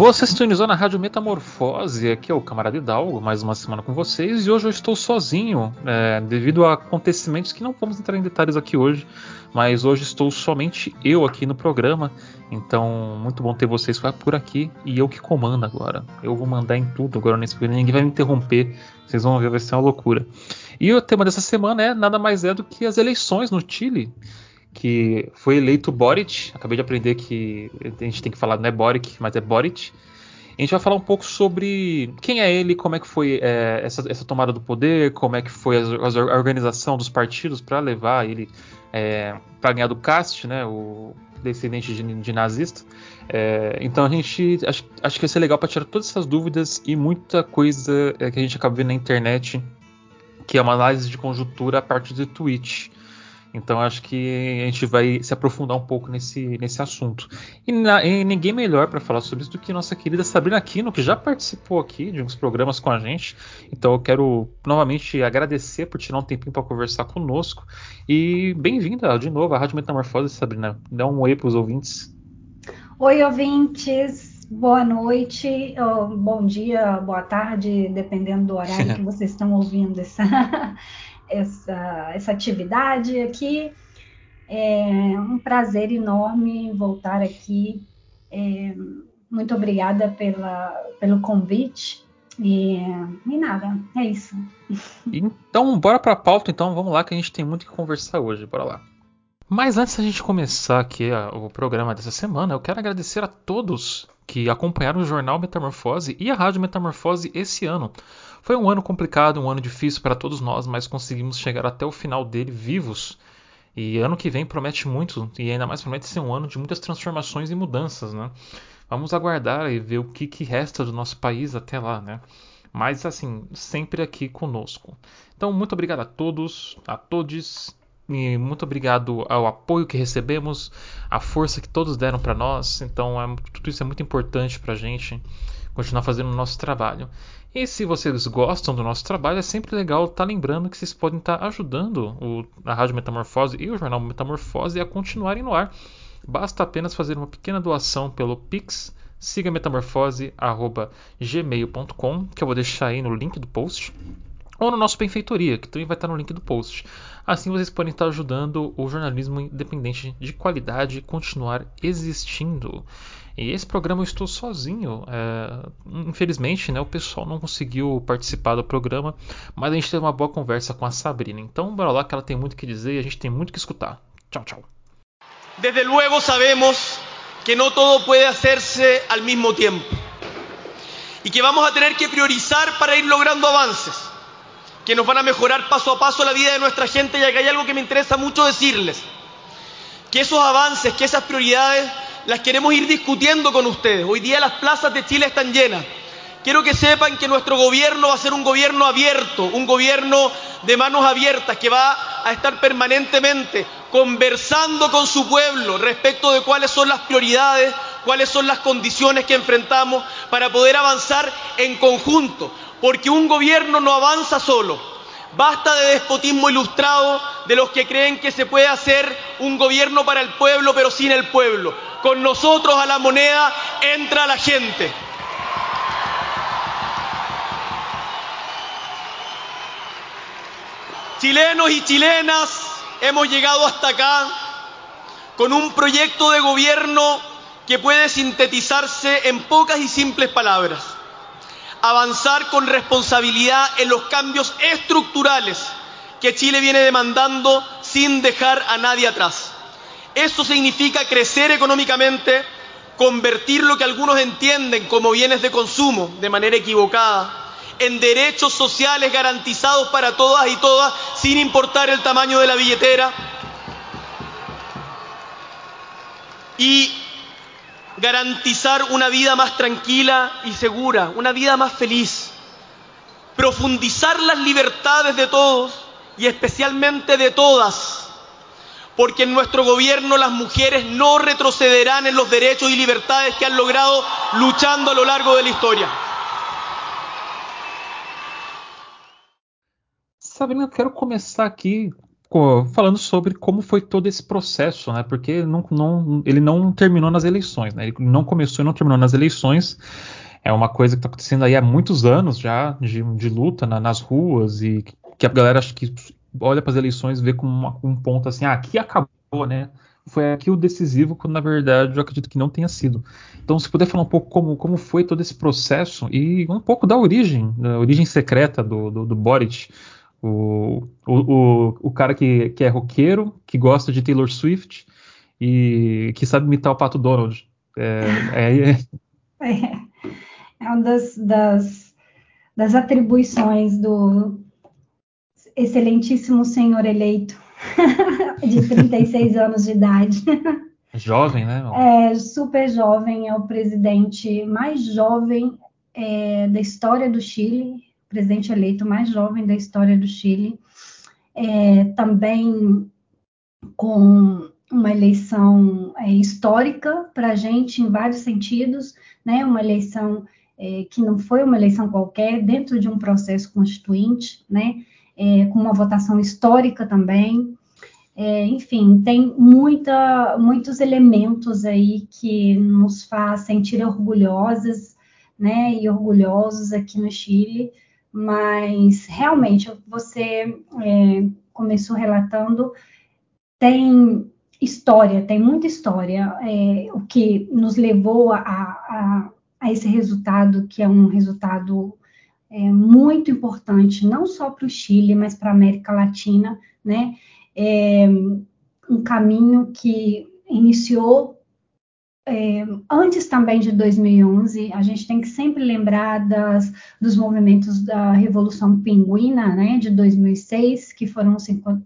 Você sintonizou na Rádio Metamorfose, aqui é o Camarada Hidalgo, mais uma semana com vocês, e hoje eu estou sozinho, é, devido a acontecimentos que não vamos entrar em detalhes aqui hoje, mas hoje estou somente eu aqui no programa, então muito bom ter vocês por aqui, e eu que comando agora. Eu vou mandar em tudo agora nesse programa, ninguém vai me interromper, vocês vão ver, vai ser uma loucura. E o tema dessa semana é nada mais é do que as eleições no Chile que foi eleito Boric. Acabei de aprender que a gente tem que falar não é Boric, mas é Boric. A gente vai falar um pouco sobre quem é ele, como é que foi é, essa, essa, tomada do poder, como é que foi a, a organização dos partidos para levar ele é, para ganhar do Cast, né, o descendente de, de nazista. É, então a gente acho, acho que vai ser legal para tirar todas essas dúvidas e muita coisa é, que a gente acaba vendo na internet, que é uma análise de conjuntura a partir do tweet. Então acho que a gente vai se aprofundar um pouco nesse, nesse assunto. E, na, e ninguém melhor para falar sobre isso do que nossa querida Sabrina Aquino, que já participou aqui de uns programas com a gente. Então eu quero novamente agradecer por tirar um tempinho para conversar conosco. E bem-vinda de novo à Rádio Metamorfose, Sabrina. Dá um oi para os ouvintes. Oi, ouvintes. Boa noite, bom dia, boa tarde, dependendo do horário que vocês estão ouvindo essa, essa, essa atividade aqui. É um prazer enorme voltar aqui. É, muito obrigada pela, pelo convite. E, e nada, é isso. Então, bora para a pauta, então. Vamos lá, que a gente tem muito que conversar hoje. Bora lá. Mas antes da gente começar aqui o programa dessa semana, eu quero agradecer a todos que acompanharam o jornal Metamorfose e a Rádio Metamorfose esse ano. Foi um ano complicado, um ano difícil para todos nós, mas conseguimos chegar até o final dele vivos. E ano que vem promete muito, e ainda mais promete ser um ano de muitas transformações e mudanças, né? Vamos aguardar e ver o que, que resta do nosso país até lá, né? Mas assim, sempre aqui conosco. Então, muito obrigado a todos, a todos e muito obrigado ao apoio que recebemos, a força que todos deram para nós. Então, é, tudo isso é muito importante para a gente continuar fazendo o nosso trabalho. E se vocês gostam do nosso trabalho, é sempre legal estar tá lembrando que vocês podem estar tá ajudando o, a Rádio Metamorfose e o Jornal Metamorfose a continuarem no ar. Basta apenas fazer uma pequena doação pelo Pix. Siga metamorfose.gmail.com, que eu vou deixar aí no link do post ou no nosso Benfeitoria, que também vai estar no link do post. Assim vocês podem estar ajudando o jornalismo independente de qualidade continuar existindo. E esse programa eu estou sozinho. É, infelizmente, né, o pessoal não conseguiu participar do programa, mas a gente teve uma boa conversa com a Sabrina. Então, bora lá que ela tem muito que dizer e a gente tem muito que escutar. Tchau, tchau. Desde luego sabemos que no todo puede hacerse al mismo tiempo y que vamos a tener que priorizar para ir logrando avances. que nos van a mejorar paso a paso la vida de nuestra gente y acá hay algo que me interesa mucho decirles, que esos avances, que esas prioridades las queremos ir discutiendo con ustedes. Hoy día las plazas de Chile están llenas. Quiero que sepan que nuestro gobierno va a ser un gobierno abierto, un gobierno de manos abiertas, que va a estar permanentemente conversando con su pueblo respecto de cuáles son las prioridades, cuáles son las condiciones que enfrentamos para poder avanzar en conjunto porque un gobierno no avanza solo. Basta de despotismo ilustrado de los que creen que se puede hacer un gobierno para el pueblo pero sin el pueblo. Con nosotros a la moneda entra la gente. Chilenos y chilenas, hemos llegado hasta acá con un proyecto de gobierno que puede sintetizarse en pocas y simples palabras avanzar con responsabilidad en los cambios estructurales que Chile viene demandando sin dejar a nadie atrás. Eso significa crecer económicamente, convertir lo que algunos entienden como bienes de consumo de manera equivocada en derechos sociales garantizados para todas y todas sin importar el tamaño de la billetera y garantizar una vida más tranquila y segura, una vida más feliz. profundizar las libertades de todos y especialmente de todas, porque en nuestro gobierno las mujeres no retrocederán en los derechos y libertades que han logrado luchando a lo largo de la historia. Sabrina, quero começar aqui falando sobre como foi todo esse processo, né? Porque não, não, ele não terminou nas eleições, né? Ele não começou e não terminou nas eleições. É uma coisa que está acontecendo aí há muitos anos já de, de luta na, nas ruas e que a galera acho que olha para as eleições vê como uma, um ponto assim, ah, aqui acabou, né? Foi aqui o decisivo, quando na verdade eu acredito que não tenha sido. Então, se puder falar um pouco como, como foi todo esse processo e um pouco da origem, da origem secreta do, do, do Boric, o, o, o, cara que, que é roqueiro, que gosta de Taylor Swift e que sabe imitar o Pato Donald. É, é, é, é uma das, das, das atribuições do excelentíssimo senhor eleito de 36 anos de idade. Jovem, né? É super jovem, é o presidente mais jovem é, da história do Chile presidente eleito mais jovem da história do Chile, é, também com uma eleição é, histórica para a gente em vários sentidos, né? Uma eleição é, que não foi uma eleição qualquer, dentro de um processo constituinte, né? É, com uma votação histórica também. É, enfim, tem muita, muitos elementos aí que nos faz sentir orgulhosas, né? E orgulhosos aqui no Chile mas realmente você é, começou relatando, tem história, tem muita história, é, o que nos levou a, a, a, esse resultado, que é um resultado é, muito importante, não só para o Chile, mas para a América Latina, né? É, um caminho que iniciou é, antes também de 2011, a gente tem que sempre lembrar das, dos movimentos da Revolução Pinguina, né, de 2006, que foram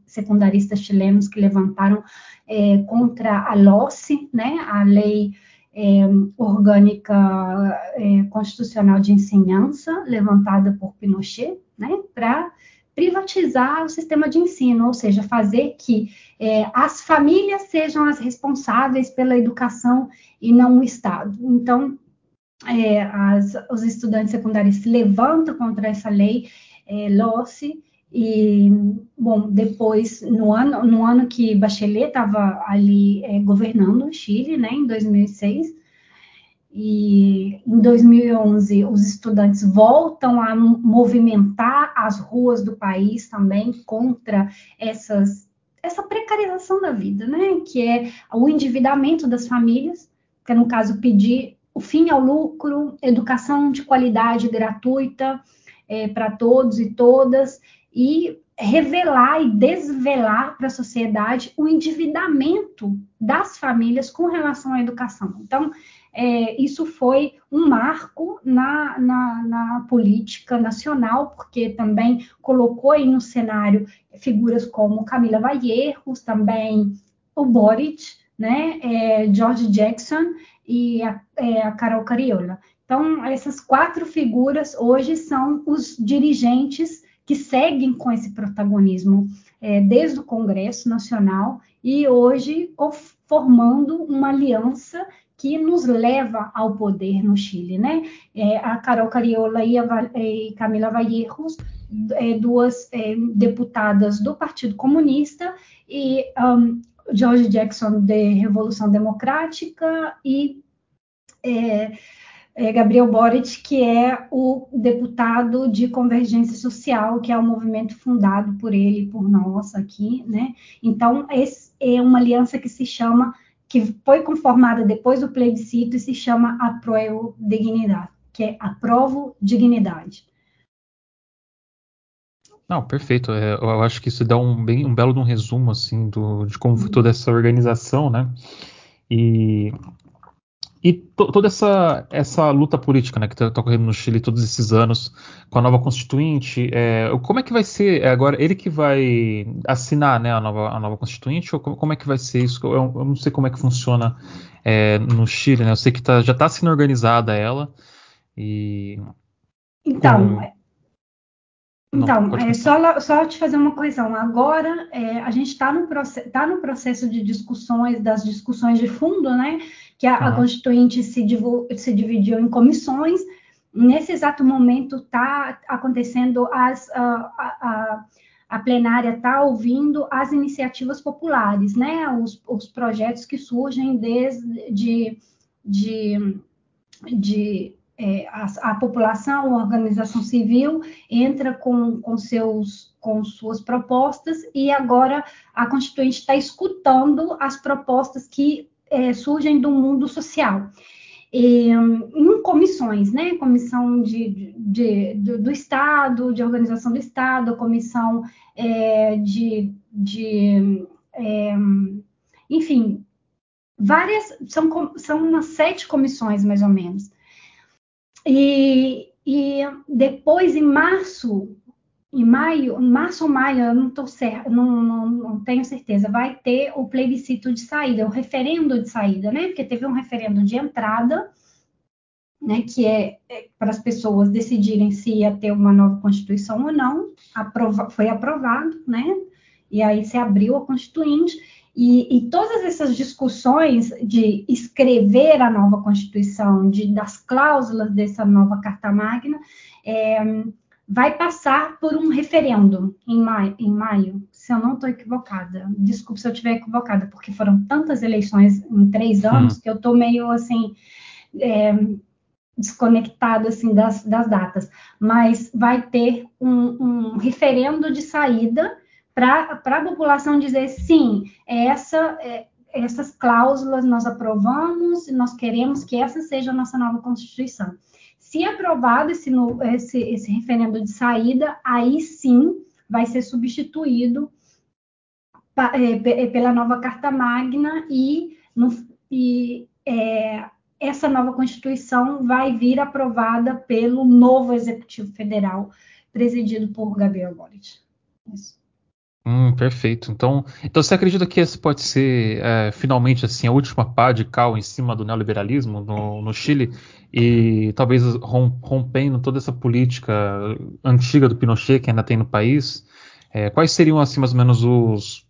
secundaristas chilenos que levantaram é, contra a LOCE, né, a Lei é, Orgânica é, Constitucional de Ensinança, levantada por Pinochet, né, para privatizar o sistema de ensino, ou seja, fazer que é, as famílias sejam as responsáveis pela educação e não o Estado. Então, é, as, os estudantes secundários se levantam contra essa lei é, LOCE, e, bom, depois, no ano, no ano que Bachelet estava ali é, governando o Chile, né, em 2006, e em 2011 os estudantes voltam a movimentar as ruas do país também contra essas, essa precarização da vida, né? Que é o endividamento das famílias, que é no caso pedir o fim ao lucro, educação de qualidade gratuita é, para todos e todas e revelar e desvelar para a sociedade o endividamento das famílias com relação à educação. Então, é, isso foi um marco na, na, na, política nacional, porque também colocou aí no cenário figuras como Camila Valleiros, também o Boric, né, é, George Jackson e a, é, a Carol Cariola. Então, essas quatro figuras hoje são os dirigentes que seguem com esse protagonismo é, desde o Congresso Nacional e hoje formando uma aliança que nos leva ao poder no Chile, né? É, a Carol Cariola e a e Camila Valleiros, é, duas é, deputadas do Partido Comunista, e um, George Jackson de Revolução Democrática e é, é, Gabriel Boric, que é o deputado de Convergência Social, que é o um movimento fundado por ele e por nós aqui, né? Então, esse é uma aliança que se chama que foi conformada depois do plebiscito e se chama Aprovo Dignidade, que é Aprovo Dignidade. Não, perfeito. É, eu acho que isso dá um, bem, um belo um resumo assim do, de como foi toda essa organização, né? E e toda essa, essa luta política né, que está tá ocorrendo no Chile todos esses anos, com a nova constituinte, é, como é que vai ser é agora? Ele que vai assinar né, a, nova, a nova constituinte, ou como é que vai ser isso? Eu, eu não sei como é que funciona é, no Chile, né? Eu sei que tá, já está sendo organizada ela. E, então, com... Então, é, só, só te fazer uma correção. Agora, é, a gente está no, tá no processo de discussões, das discussões de fundo, né? Que a, uhum. a Constituinte se, se dividiu em comissões. Nesse exato momento está acontecendo as, a, a, a plenária está ouvindo as iniciativas populares, né? Os, os projetos que surgem desde de, de, de é, a, a, população, a organização civil entra com, com, seus, com suas propostas e agora a Constituinte está escutando as propostas que é, surgem do mundo social. E, em comissões, né? Comissão de, de, de, do Estado, de organização do Estado, comissão é, de, de é, enfim, várias, são, são umas sete comissões, mais ou menos. E, e depois, em março, em maio, março ou maio, eu não estou certo, não, não, não, tenho certeza, vai ter o plebiscito de saída, o referendo de saída, né? Porque teve um referendo de entrada, né? Que é, é para as pessoas decidirem se ia ter uma nova constituição ou não, aprova, foi aprovado, né? E aí se abriu a constituinte. E, e, todas essas discussões de escrever a nova Constituição, de, das cláusulas dessa nova Carta Magna, é, vai passar por um referendo em maio, em maio se eu não estou equivocada. Desculpe se eu estiver equivocada, porque foram tantas eleições em três anos hum. que eu estou meio assim. É, desconectada assim das, das, datas, mas vai ter um, um referendo de saída para a população dizer sim, essa, é, essas cláusulas nós aprovamos, nós queremos que essa seja a nossa nova Constituição. Se aprovado esse, esse, esse referendo de saída, aí sim vai ser substituído é, pela nova Carta Magna e, no, e é, essa nova Constituição vai vir aprovada pelo novo Executivo Federal, presidido por Gabriel Boric. Isso. Hum, perfeito. Então, então você acredita que esse pode ser é, finalmente assim a última pá de cal em cima do neoliberalismo no, no Chile e talvez rompendo toda essa política antiga do Pinochet que ainda tem no país? É, quais seriam assim mais ou menos os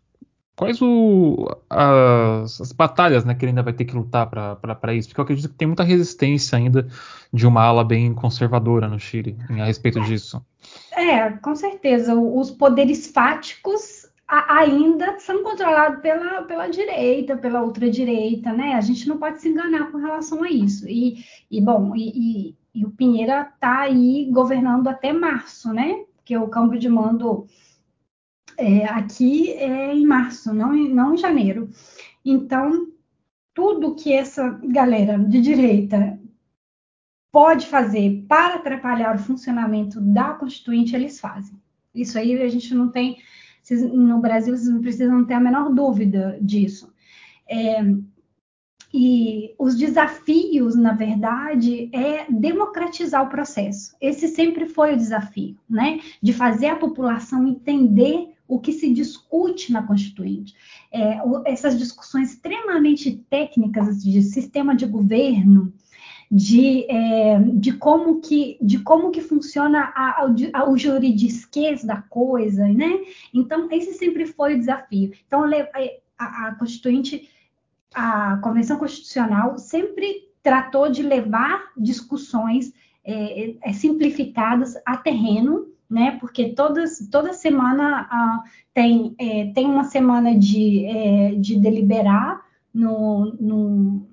quais o, as, as, batalhas né, que ele ainda vai ter que lutar para isso? Porque eu acredito que tem muita resistência ainda de uma ala bem conservadora no Chile a respeito disso. É, com certeza. Os poderes fáticos ainda são controlados pela, pela direita, pela ultradireita, né? A gente não pode se enganar com relação a isso. E, e bom, e, e, e o Pinheira está aí governando até março, né? Porque o campo de mando é, aqui é em março, não, não em janeiro. Então, tudo que essa galera de direita pode fazer para atrapalhar o funcionamento da Constituinte, eles fazem. Isso aí a gente não tem, no Brasil vocês não precisam ter a menor dúvida disso. É, e os desafios, na verdade, é democratizar o processo. Esse sempre foi o desafio, né? De fazer a população entender o que se discute na Constituinte. É, essas discussões extremamente técnicas de sistema de governo, de, é, de, como, que, de como que funciona a, a, o da coisa, né? Então, esse sempre foi o desafio. Então, a, a Constituinte, a Convenção Constitucional sempre tratou de levar discussões é, é, simplificadas a terreno, né? Porque todas, toda semana tem, é, tem uma semana de, é, de deliberar no, no,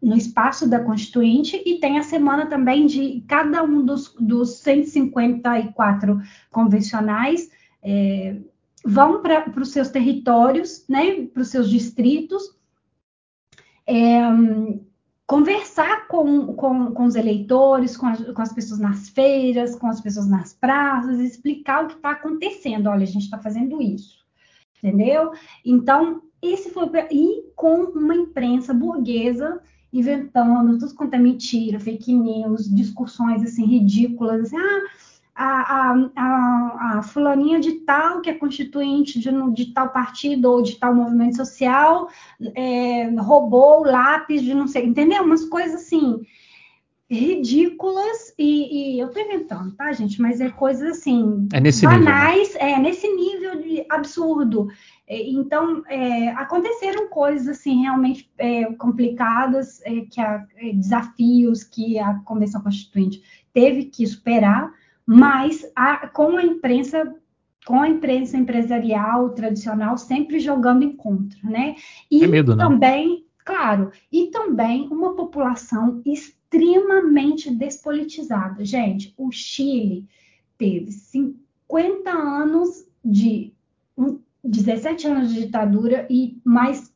no espaço da Constituinte e tem a semana também de cada um dos, dos 154 convencionais é, vão para os seus territórios, né, para os seus distritos, é, conversar com, com, com, os eleitores, com, com, as pessoas nas feiras, com as pessoas nas praças, explicar o que está acontecendo. Olha, a gente está fazendo isso, entendeu? Então, esse foi e com uma imprensa burguesa inventando tudo quanto é mentira, fake news, discussões assim ridículas, assim, ah, a, a, a, fulaninha de tal, que é constituinte de, de, tal partido ou de tal movimento social, é, roubou o lápis de não sei, entendeu? Umas coisas assim. ridículas e, e eu tô inventando, tá, gente? Mas é coisas assim é nesse banais, nível, né? é nesse nível de absurdo. É, então é, aconteceram coisas assim realmente é, complicadas, é, que a, é, desafios que a Convenção Constituinte teve que superar, mas a, com a imprensa com a imprensa empresarial tradicional sempre jogando em contra, né? E é medo, né? também, claro, e também uma população extremamente despolitizada. Gente, o Chile teve 50 anos de um, 17 anos de ditadura e mais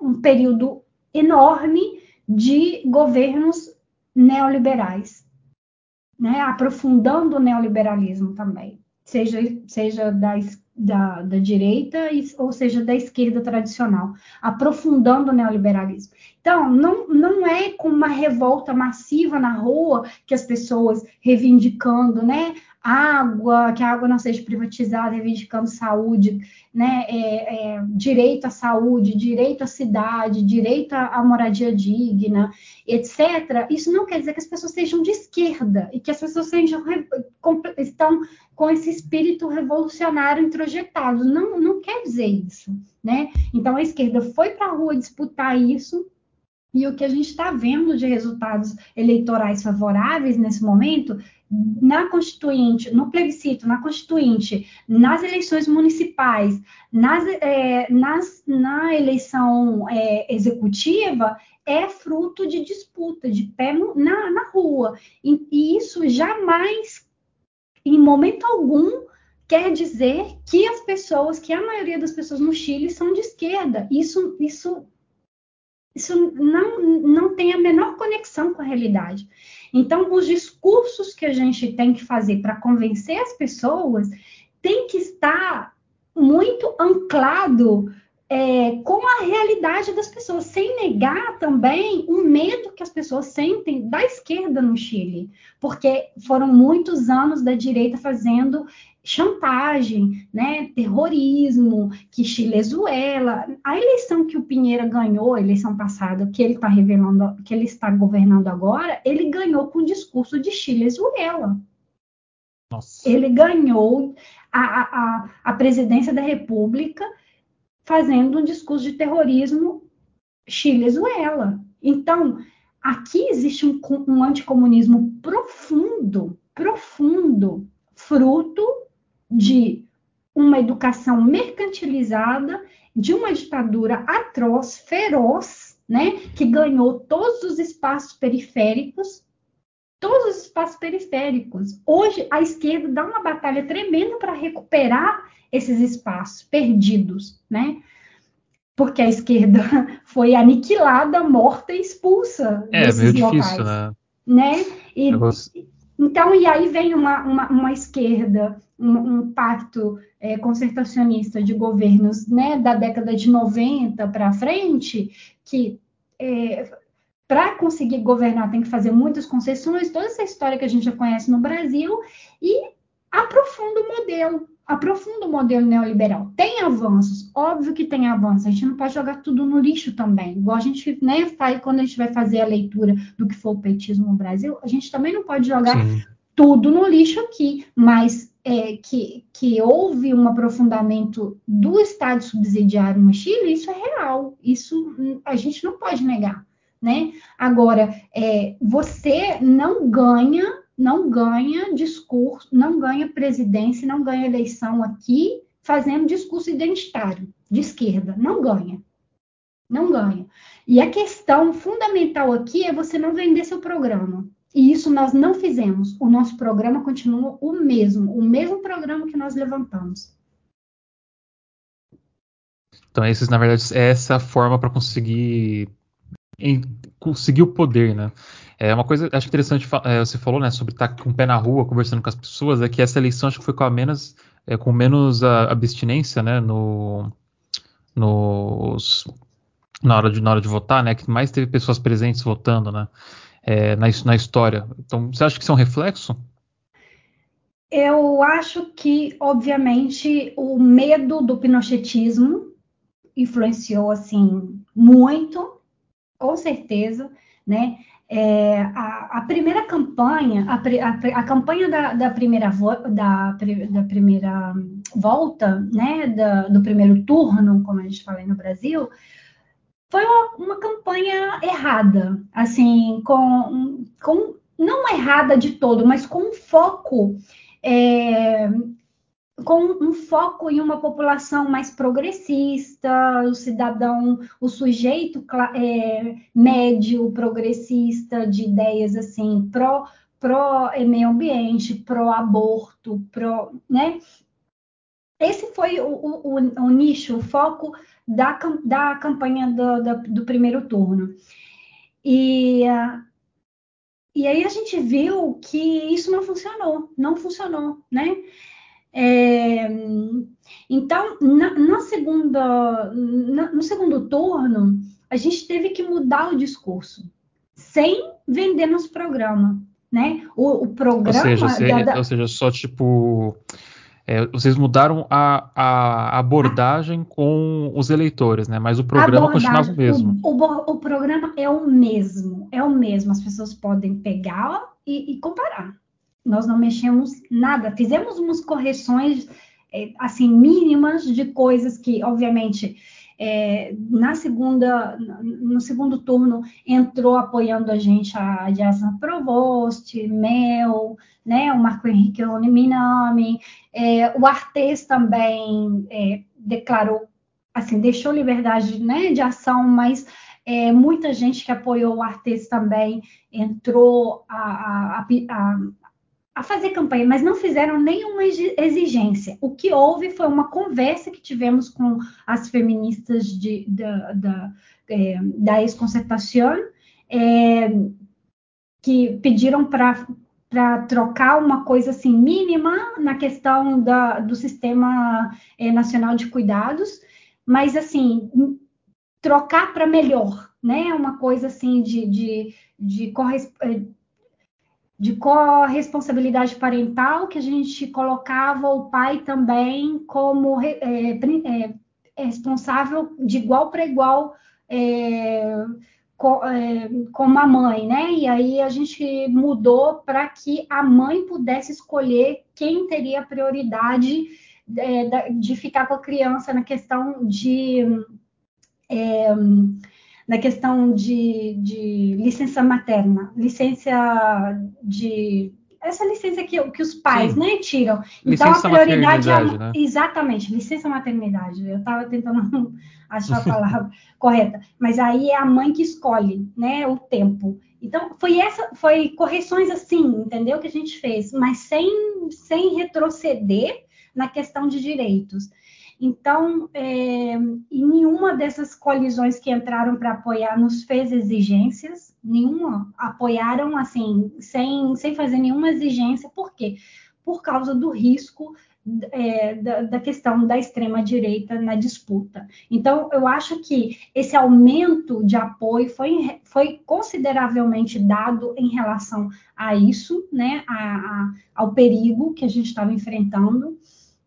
um período enorme de governos neoliberais, né? aprofundando o neoliberalismo também seja, seja da, da, da direita ou seja da esquerda tradicional, aprofundando o neoliberalismo. Então, não, não é com uma revolta massiva na rua que as pessoas reivindicando, né? Água, que a água não seja privatizada, reivindicando saúde, né, é, é, direito à saúde, direito à cidade, direito à moradia digna, etc. Isso não quer dizer que as pessoas sejam de esquerda e que as pessoas sejam, estão com esse espírito revolucionário introjetado. Não, não quer dizer isso, né? Então a esquerda foi para a rua disputar isso e o que a gente está vendo de resultados eleitorais favoráveis nesse momento, na Constituinte, no plebiscito, na Constituinte, nas eleições municipais, nas, é, nas, na eleição é, executiva, é fruto de disputa, de pé na, na rua. E, e isso jamais, em momento algum, quer dizer que as pessoas, que a maioria das pessoas no Chile são de esquerda. Isso, isso isso não, não tem a menor conexão com a realidade. Então, os discursos que a gente tem que fazer para convencer as pessoas tem que estar muito anclado é, com a realidade das pessoas, sem negar também o medo que as pessoas sentem da esquerda no Chile, porque foram muitos anos da direita fazendo chantagem, né, terrorismo, que Chilezuela, a eleição que o Pinheira ganhou, a eleição passada, que ele está revelando, que ele está governando agora, ele ganhou com o discurso de Chilezuela. Nossa. Ele ganhou a, a, a presidência da República fazendo um discurso de terrorismo Chilezuela. Então, aqui existe um, um anticomunismo profundo, profundo, fruto de uma educação mercantilizada, de uma ditadura atroz, feroz, né, que ganhou todos os espaços periféricos, todos os espaços periféricos. Hoje a esquerda dá uma batalha tremenda para recuperar esses espaços perdidos, né? Porque a esquerda foi aniquilada, morta e expulsa é, desses meio locais, difícil, né? né? E, então, e aí vem uma, uma, uma esquerda, um, um pacto é, concertacionista de governos né, da década de 90 para frente, que é, para conseguir governar tem que fazer muitas concessões, toda essa história que a gente já conhece no Brasil, e aprofunda o modelo, aprofunda o modelo neoliberal. Tem avanços, óbvio que tem avanços, a gente não pode jogar tudo no lixo também, igual a gente né, faz quando a gente vai fazer a leitura do que foi o petismo no Brasil, a gente também não pode jogar Sim. tudo no lixo aqui, mas é, que, que houve um aprofundamento do Estado subsidiário no Chile, isso é real, isso a gente não pode negar. Né? Agora, é, você não ganha não ganha discurso, não ganha presidência, não ganha eleição aqui fazendo discurso identitário de esquerda. Não ganha. Não ganha. E a questão fundamental aqui é você não vender seu programa. E isso nós não fizemos. O nosso programa continua o mesmo, o mesmo programa que nós levantamos. Então, esses, na verdade, é essa forma para conseguir em, conseguir o poder, né? É uma coisa, acho interessante, é, você falou, né, sobre estar com o pé na rua, conversando com as pessoas, é que essa eleição acho que foi com a menos, é, com menos a, abstinência, né, no, nos, na hora de na hora de votar, né, que mais teve pessoas presentes votando, né, é, na, na história. Então, você acha que isso é um reflexo? Eu acho que, obviamente, o medo do pinochetismo influenciou assim muito, com certeza né? É, a, a, primeira campanha, a, a, a campanha da, da, primeira vo, da, da, primeira volta, né, da, do primeiro turno, como a gente fala aí no Brasil, foi uma, uma campanha errada, assim, com, com não errada de todo, mas com um foco é, com um foco em uma população mais progressista, o cidadão, o sujeito é, médio, progressista, de ideias assim, pró, pró meio ambiente, pró aborto, pró, né? Esse foi o, o, o, nicho, o foco da, da campanha do, do, do primeiro turno. E, e aí a gente viu que isso não funcionou, não funcionou, né? É, então, na, na segunda, na, no segundo turno, a gente teve que mudar o discurso, sem vender nosso programa, né? O, o programa... Ou seja, da, da... ou seja, só tipo... É, vocês mudaram a, a, abordagem com os eleitores, né? Mas o programa continuava o mesmo. O, o, o, programa é o mesmo, é o mesmo. As pessoas podem pegar e, e comparar. Nós não mexemos nada, fizemos umas correções é, assim mínimas de coisas que, obviamente, é, na segunda, no segundo turno entrou apoiando a gente a Jasna Provost, Mel, né, o Marco Henrique Oniminami, é, o Artes também é, declarou, assim, deixou liberdade né, de ação, mas é, muita gente que apoiou o Artes também entrou a, a, a fazer campanha, mas não fizeram nenhuma exigência. O que houve foi uma conversa que tivemos com as feministas de, da, da, é, da ex-concertação, é, que pediram para trocar uma coisa assim mínima na questão da, do sistema é, nacional de cuidados, mas assim trocar para melhor, né? Uma coisa assim de, de, de corresponder de corresponsabilidade parental, que a gente colocava o pai também como é, é, é responsável de igual para igual é, com, é, como a mãe, né? E aí a gente mudou para que a mãe pudesse escolher quem teria prioridade é, de ficar com a criança na questão de na questão de, de licença materna, licença de essa licença que, que os pais né, tiram. Então, licença a prioridade é. Né? Exatamente, licença maternidade. Eu estava tentando achar a palavra correta. Mas aí é a mãe que escolhe né, o tempo. Então, foi essa, foi correções assim, entendeu? Que a gente fez, mas sem, sem retroceder na questão de direitos. Então, é, em nenhuma dessas coalizões que entraram para apoiar nos fez exigências, nenhuma apoiaram assim, sem, sem fazer nenhuma exigência, por quê? Por causa do risco é, da, da, questão da extrema-direita na disputa. Então, eu acho que esse aumento de apoio foi, foi consideravelmente dado em relação a isso, né, a, a, ao perigo que a gente estava enfrentando,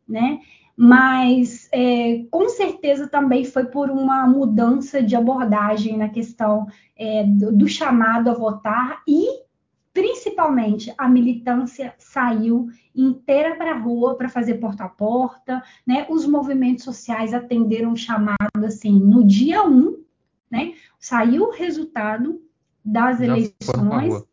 né, mas é, com certeza também foi por uma mudança de abordagem na questão é, do, do, chamado a votar e principalmente a militância saiu inteira para a rua para fazer porta a porta, né? Os movimentos sociais atenderam um chamado assim no dia 1, né? Saiu o resultado das Já eleições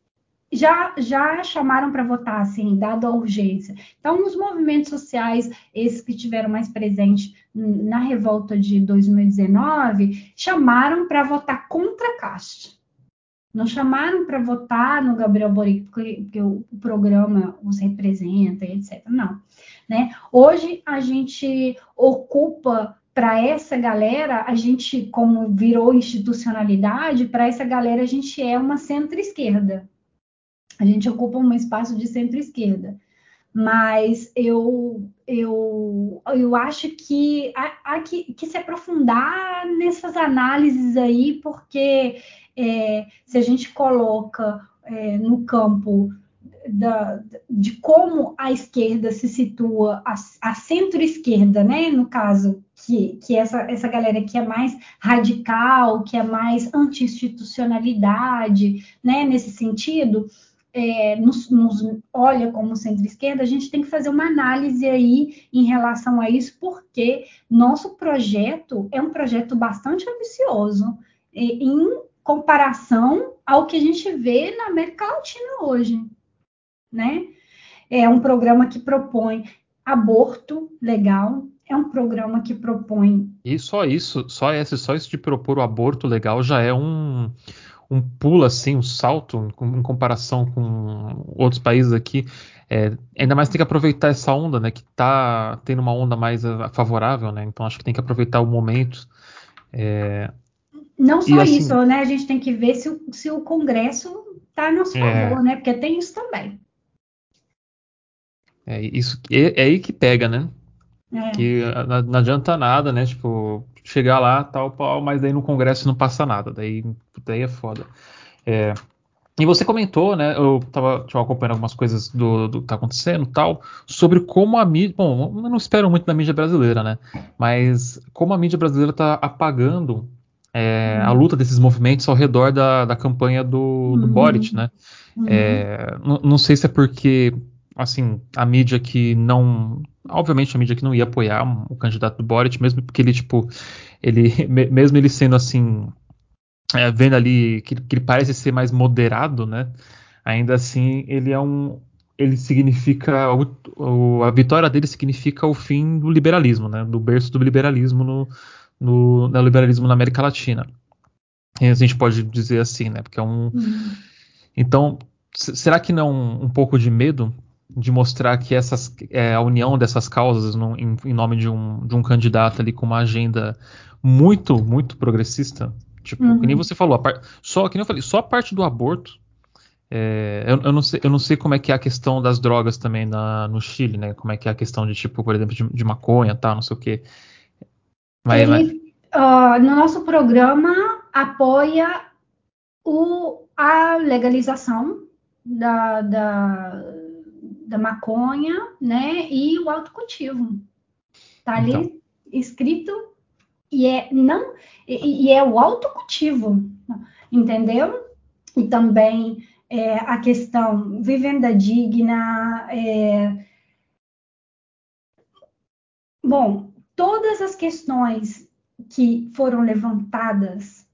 já, já chamaram para votar, assim, dado a urgência. Então, os movimentos sociais, esses que tiveram mais presente na revolta de 2019, chamaram para votar contra Caixa. Não chamaram para votar no Gabriel Boric, porque, porque o, programa os representa, etc. Não. Né? Hoje, a gente ocupa para essa galera, a gente, como virou institucionalidade, para essa galera a gente é uma centro-esquerda a gente ocupa um espaço de centro-esquerda. Mas eu, eu, eu acho que há, há que, que, se aprofundar nessas análises aí, porque é, se a gente coloca é, no campo da, de como a esquerda se situa, a, a centro-esquerda, né, no caso, que, que essa, essa galera que é mais radical, que é mais anti-institucionalidade, né, nesse sentido, é, nos, nos, olha como centro-esquerda, a gente tem que fazer uma análise aí em relação a isso, porque nosso projeto é um projeto bastante ambicioso em comparação ao que a gente vê na América Latina hoje, né? É um programa que propõe aborto legal, é um programa que propõe. E só isso, só esse, só isso de propor o aborto legal já é um, um pulo assim, um salto em comparação com outros países aqui. É, ainda mais tem que aproveitar essa onda, né? Que tá tendo uma onda mais favorável, né? Então acho que tem que aproveitar o momento. É... Não só assim, isso, né? A gente tem que ver se o, se o Congresso está a nosso é. favor, é... né? Porque tem isso também. É isso é, é aí que pega, né? É. Que não, não, adianta nada, né? Tipo, chegar lá, tal, pau, mas daí no Congresso não passa nada. Daí, daí é foda. É, e você comentou, né? Eu tava acompanhando algumas coisas do, do que tá acontecendo tal, sobre como a mídia. Bom, eu não espero muito da mídia brasileira, né? Mas como a mídia brasileira tá apagando é, a luta desses movimentos ao redor da, da campanha do, do uhum. Boric, né? Uhum. É, não sei se é porque assim, a mídia que não. Obviamente a mídia que não ia apoiar o candidato do Boric, mesmo porque ele, tipo, ele, mesmo ele sendo assim, é, vendo ali que, que, ele parece ser mais moderado, né? Ainda assim, ele é um. Ele significa. O, o, a vitória dele significa o fim do liberalismo, né? Do berço do liberalismo no, no, no liberalismo na América Latina. E a gente pode dizer assim, né? Porque é um. Uhum. Então, será que não um pouco de medo de mostrar que essas, é, a união dessas causas no, em, em, nome de um, de um candidato ali com uma agenda muito, muito progressista. Tipo, uhum. que nem uhum. você falou, par, só que nem eu falei, só a parte do aborto. É, eu, eu, não sei, eu não sei como é que é a questão das drogas também na, no Chile, né? Como é que é a questão de, tipo, por exemplo, de, de maconha, tal, não sei o quê. Mas, Ele, Uh, no nosso programa apoia o, a legalização da, da da maconha, né, e o autocultivo. Tá ali então. escrito e é não e, e, é o autocultivo, entendeu? E também é, a questão vivenda digna, é... bom, todas as questões que foram levantadas,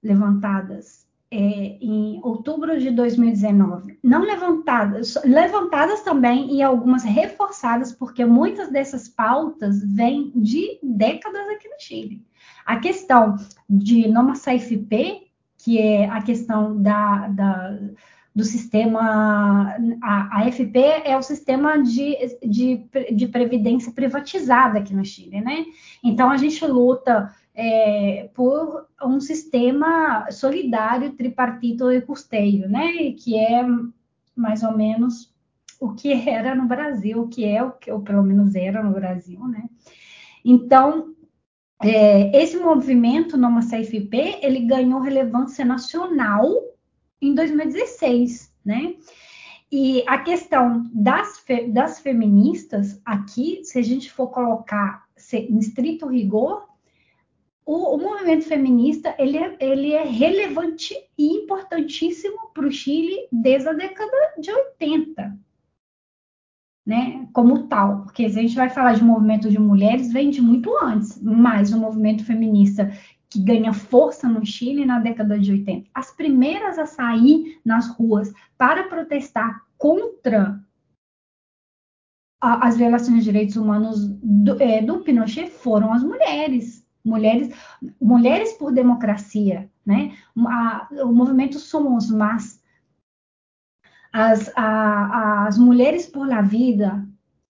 levantadas é, em outubro de 2019, não levantadas, levantadas também e algumas reforçadas, porque muitas dessas pautas vêm de décadas aqui no Chile. A questão de Noma FP, que é a questão da, da do sistema. A, a, FP é o sistema de, de, de previdência privatizada aqui no Chile, né? Então a gente luta é, por um sistema solidário tripartito de custeio, né? Que é mais ou menos o que era no Brasil, o que é ou pelo menos era no Brasil, né? Então, é, esse movimento Noma CFP, ele ganhou relevância nacional em 2016, né? E a questão das, fe, das feministas aqui, se a gente for colocar em estrito rigor, o, o movimento feminista ele é, ele é relevante e importantíssimo para o Chile desde a década de 80, né? Como tal, porque se a gente vai falar de movimento de mulheres, vem de muito antes, mas o movimento feminista que ganha força no Chile na década de 80. As primeiras a sair nas ruas para protestar contra a, as violações de direitos humanos do, é, do Pinochet foram as mulheres. Mulheres, mulheres por democracia, né? A, o movimento Somos Más, as, a, as mulheres por la vida,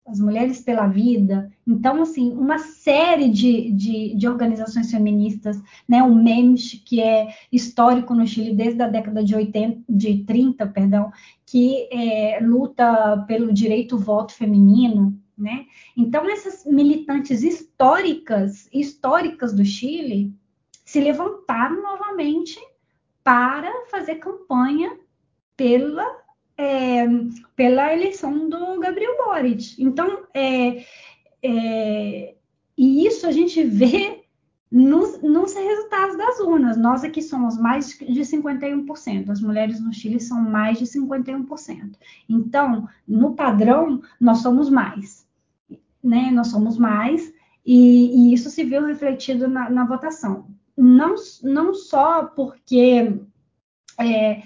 as mulheres pela vida. Então, assim, uma série de, de, de, organizações feministas, né? O MEMS, que é histórico no Chile desde a década de 80, de 30, perdão, que é, luta pelo direito ao voto feminino, né? Então, essas militantes históricas, históricas do Chile, se levantaram novamente para fazer campanha pela é, pela eleição do Gabriel Boric. Então, é, é, e isso gente vê nos, nos, resultados das urnas. Nós aqui somos mais de 51%, as mulheres no Chile são mais de 51%. Então, no padrão, nós somos mais, né? Nós somos mais, e, e isso se viu refletido na, na votação. Não, não só porque. É,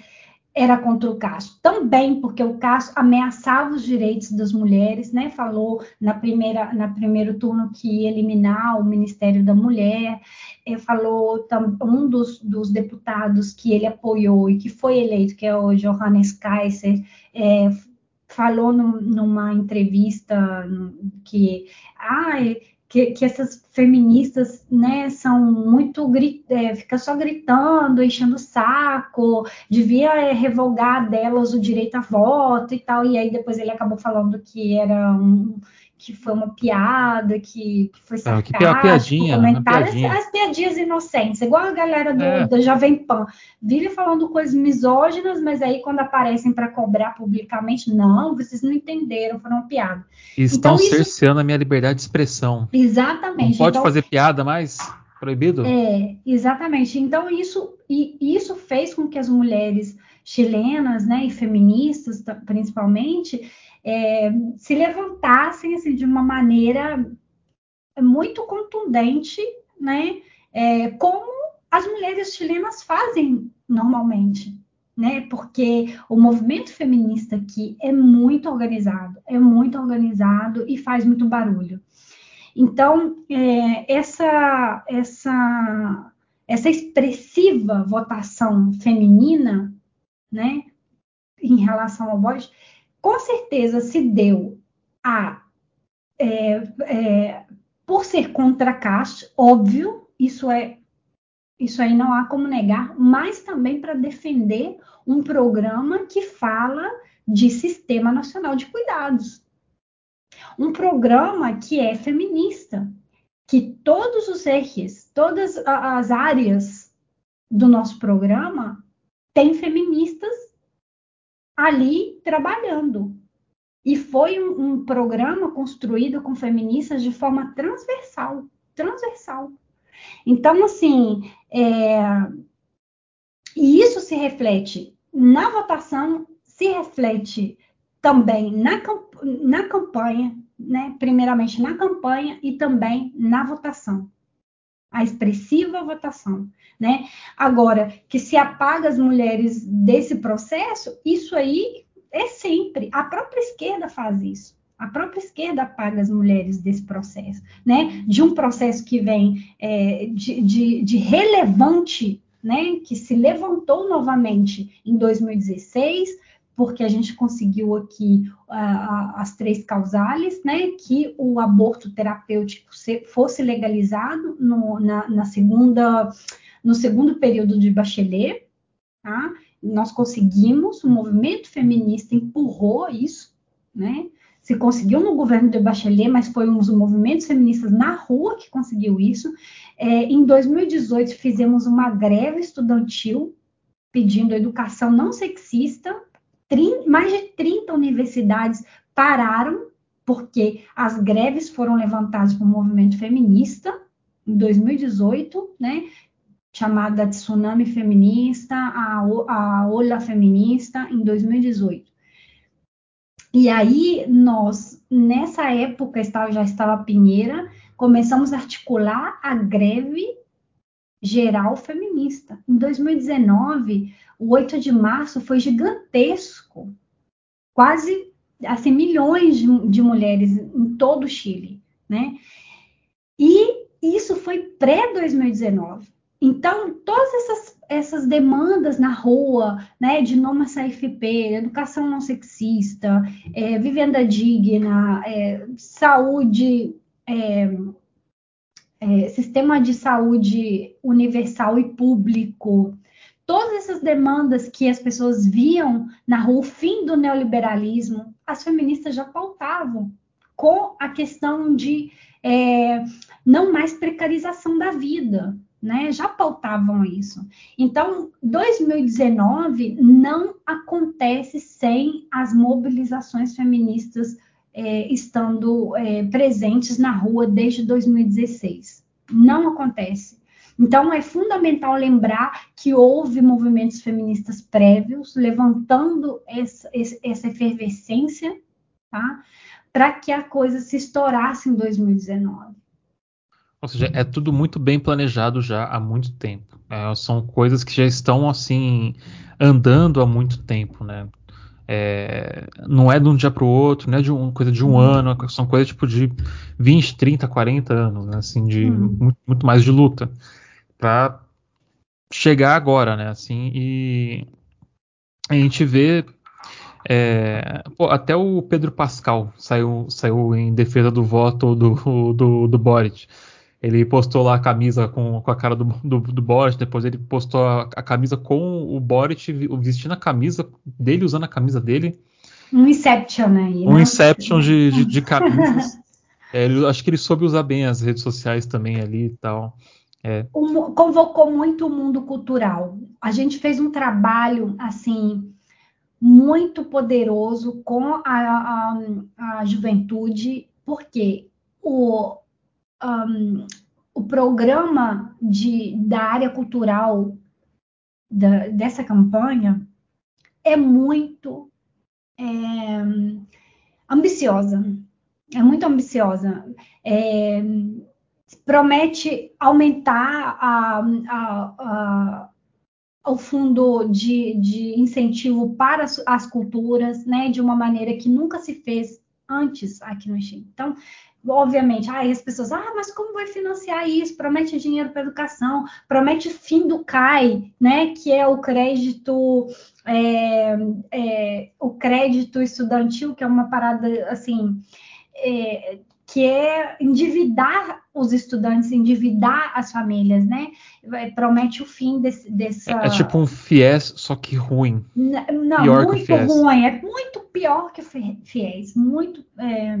era contra o Castro. Também porque o Castro ameaçava os direitos das mulheres, né? Falou na primeira, na primeiro turno que ia eliminar o Ministério da Mulher, é, falou um dos, dos, deputados que ele apoiou e que foi eleito, que é o Johannes Kaiser, é, falou num, numa entrevista que ah, que, que essas feministas, né, são muito, é, fica só gritando, enchendo o saco, devia é, revogar delas o direito a voto e tal, e aí depois ele acabou falando que era um, que foi uma piada, que, que foi sarcástico, ah, que piadinha, comentário, piadinha. As, as, piadinhas inocentes, igual a galera do, é. da Jovem Pan, vive falando coisas misóginas, mas aí quando aparecem para cobrar publicamente, não, vocês não entenderam, foram piada. Estão então, cerceando isso... a minha liberdade de expressão. Exatamente. Não pode então, fazer piada mais? Proibido? É, exatamente. Então, isso, e, isso fez com que as mulheres chilenas, né, e feministas principalmente, é, se levantassem assim, de uma maneira muito contundente, né, é, como as mulheres chilenas fazem normalmente. Né, porque o movimento feminista aqui é muito organizado, é muito organizado e faz muito barulho. Então, é, essa, essa, essa expressiva votação feminina, né, em relação ao voto, com certeza se deu a é, é, por ser contra Cast, óbvio, isso é isso aí não há como negar, mas também para defender um programa que fala de Sistema Nacional de Cuidados. Um programa que é feminista, que todos os eixos, todas as áreas do nosso programa têm feministas ali trabalhando. E foi um, um, programa construído com feministas de forma transversal, transversal. Então, assim, é, e isso se reflete na votação, se reflete também na, na campanha, né? primeiramente na campanha e também na votação a expressiva votação, né? Agora, que se apaga as mulheres desse processo, isso aí é sempre. A própria esquerda faz isso. A própria esquerda apaga as mulheres desse processo, né? De um processo que vem é, de, de, de relevante, né? Que se levantou novamente em 2016 porque a gente conseguiu aqui uh, as três causales, né, que o aborto terapêutico fosse legalizado no, na, na, segunda, no segundo período de Bachelet, tá? Nós conseguimos, o movimento feminista empurrou isso, né? Se conseguiu no governo de Bachelet, mas foi um dos movimentos feministas na rua que conseguiu isso. É, em 2018, fizemos uma greve estudantil pedindo educação não sexista 30, mais de 30 universidades pararam porque as greves foram levantadas pelo movimento feminista em 2018, né? Chamada Tsunami Feminista, a, a Ola Feminista, em 2018. E aí, nós, nessa época, já estava Pinheira, começamos a articular a greve geral feminista. Em 2019, o 8 de março foi gigantesco. Quase assim, milhões de, de mulheres em todo o Chile, né? E isso foi pré-2019. Então, todas essas, essas demandas na rua, né, de noma SAFP, educação não sexista, é, vivenda digna, é, saúde, é, é sistema de saúde universal e público, todas essas demandas que as pessoas viam na rua, o fim do neoliberalismo, as feministas já pautavam com a questão de é, não mais precarização da vida, né? Já pautavam isso. Então, 2019 não acontece sem as mobilizações feministas é, estando é, presentes na rua desde 2016. Não acontece. Então, é fundamental lembrar que houve movimentos feministas prévios levantando essa, essa efervescência, tá? Para que a coisa se estourasse em 2019. Ou seja, é tudo muito bem planejado já há muito tempo. É, são coisas que já estão assim andando há muito tempo, né? É, não é de um dia para o outro, não é de um, coisa de um uhum. ano, são coisas tipo de 20, 30, 40 anos, né? Assim, de uhum. muito, muito, mais de luta para chegar agora, né? Assim, e a gente vê é, pô, até o Pedro Pascal saiu, saiu em defesa do voto do, do, do Boric. Ele postou lá a camisa com, com a cara do, do, do Boric, depois ele postou a, a, camisa com o Boric vestindo a camisa dele, usando a camisa dele. Um Inception aí, Um né? Inception de, de, de camisas. é, ele, acho que ele soube usar bem as redes sociais também ali e tal. É. Um, convocou muito o mundo cultural. A gente fez um trabalho, assim, muito poderoso com a, a, a juventude, porque o, um, o programa de, da área cultural da, dessa campanha é muito é, ambiciosa. É muito ambiciosa. É, promete aumentar a, a, a, o fundo de, de incentivo para as, as, culturas, né, de uma maneira que nunca se fez antes aqui no Chile. Então, obviamente, ah, as pessoas, ah, mas como vai financiar isso? Promete dinheiro para educação, promete fim do CAI, né, que é o crédito, é, é, o crédito estudantil, que é uma parada assim. É, que é endividar os estudantes, endividar as famílias, né? Promete o fim desse, dessa. É, é, tipo um FIES, só que ruim. N não, pior muito ruim, é muito pior que o FIES, muito. É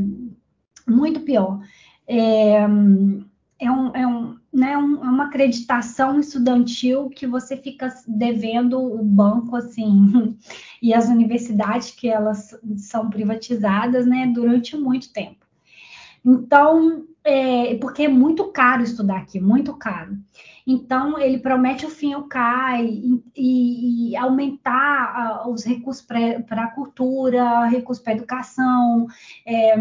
muito pior. É, é, um, é, um, né, um, é uma acreditação estudantil que você fica devendo o banco, assim, e as universidades, que elas são privatizadas, né, durante muito tempo. Então, é, porque é muito caro estudar aqui, muito caro. Então, ele promete o fim ao CAI e, e, aumentar uh, os recursos para a cultura, recursos para a educação, é,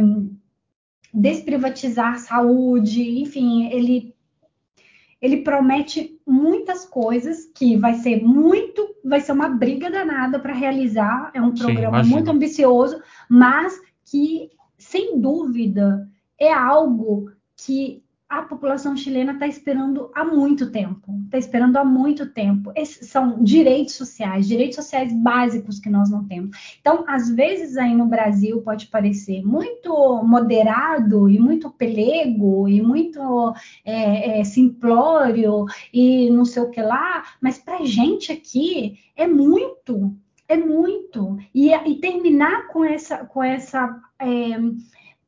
desprivatizar a saúde, enfim, ele ele promete muitas coisas que vai ser muito, vai ser uma briga danada para realizar. É um programa Sim, muito ambicioso, mas que sem dúvida é algo que a população chilena está esperando há muito tempo. Está esperando há muito tempo. Esses são direitos sociais, direitos sociais básicos que nós não temos. Então, às vezes aí no Brasil pode parecer muito moderado e muito pelego e muito é, é, simplório e não sei o que lá, mas para gente aqui é muito, é muito. E, e terminar com essa, com essa é,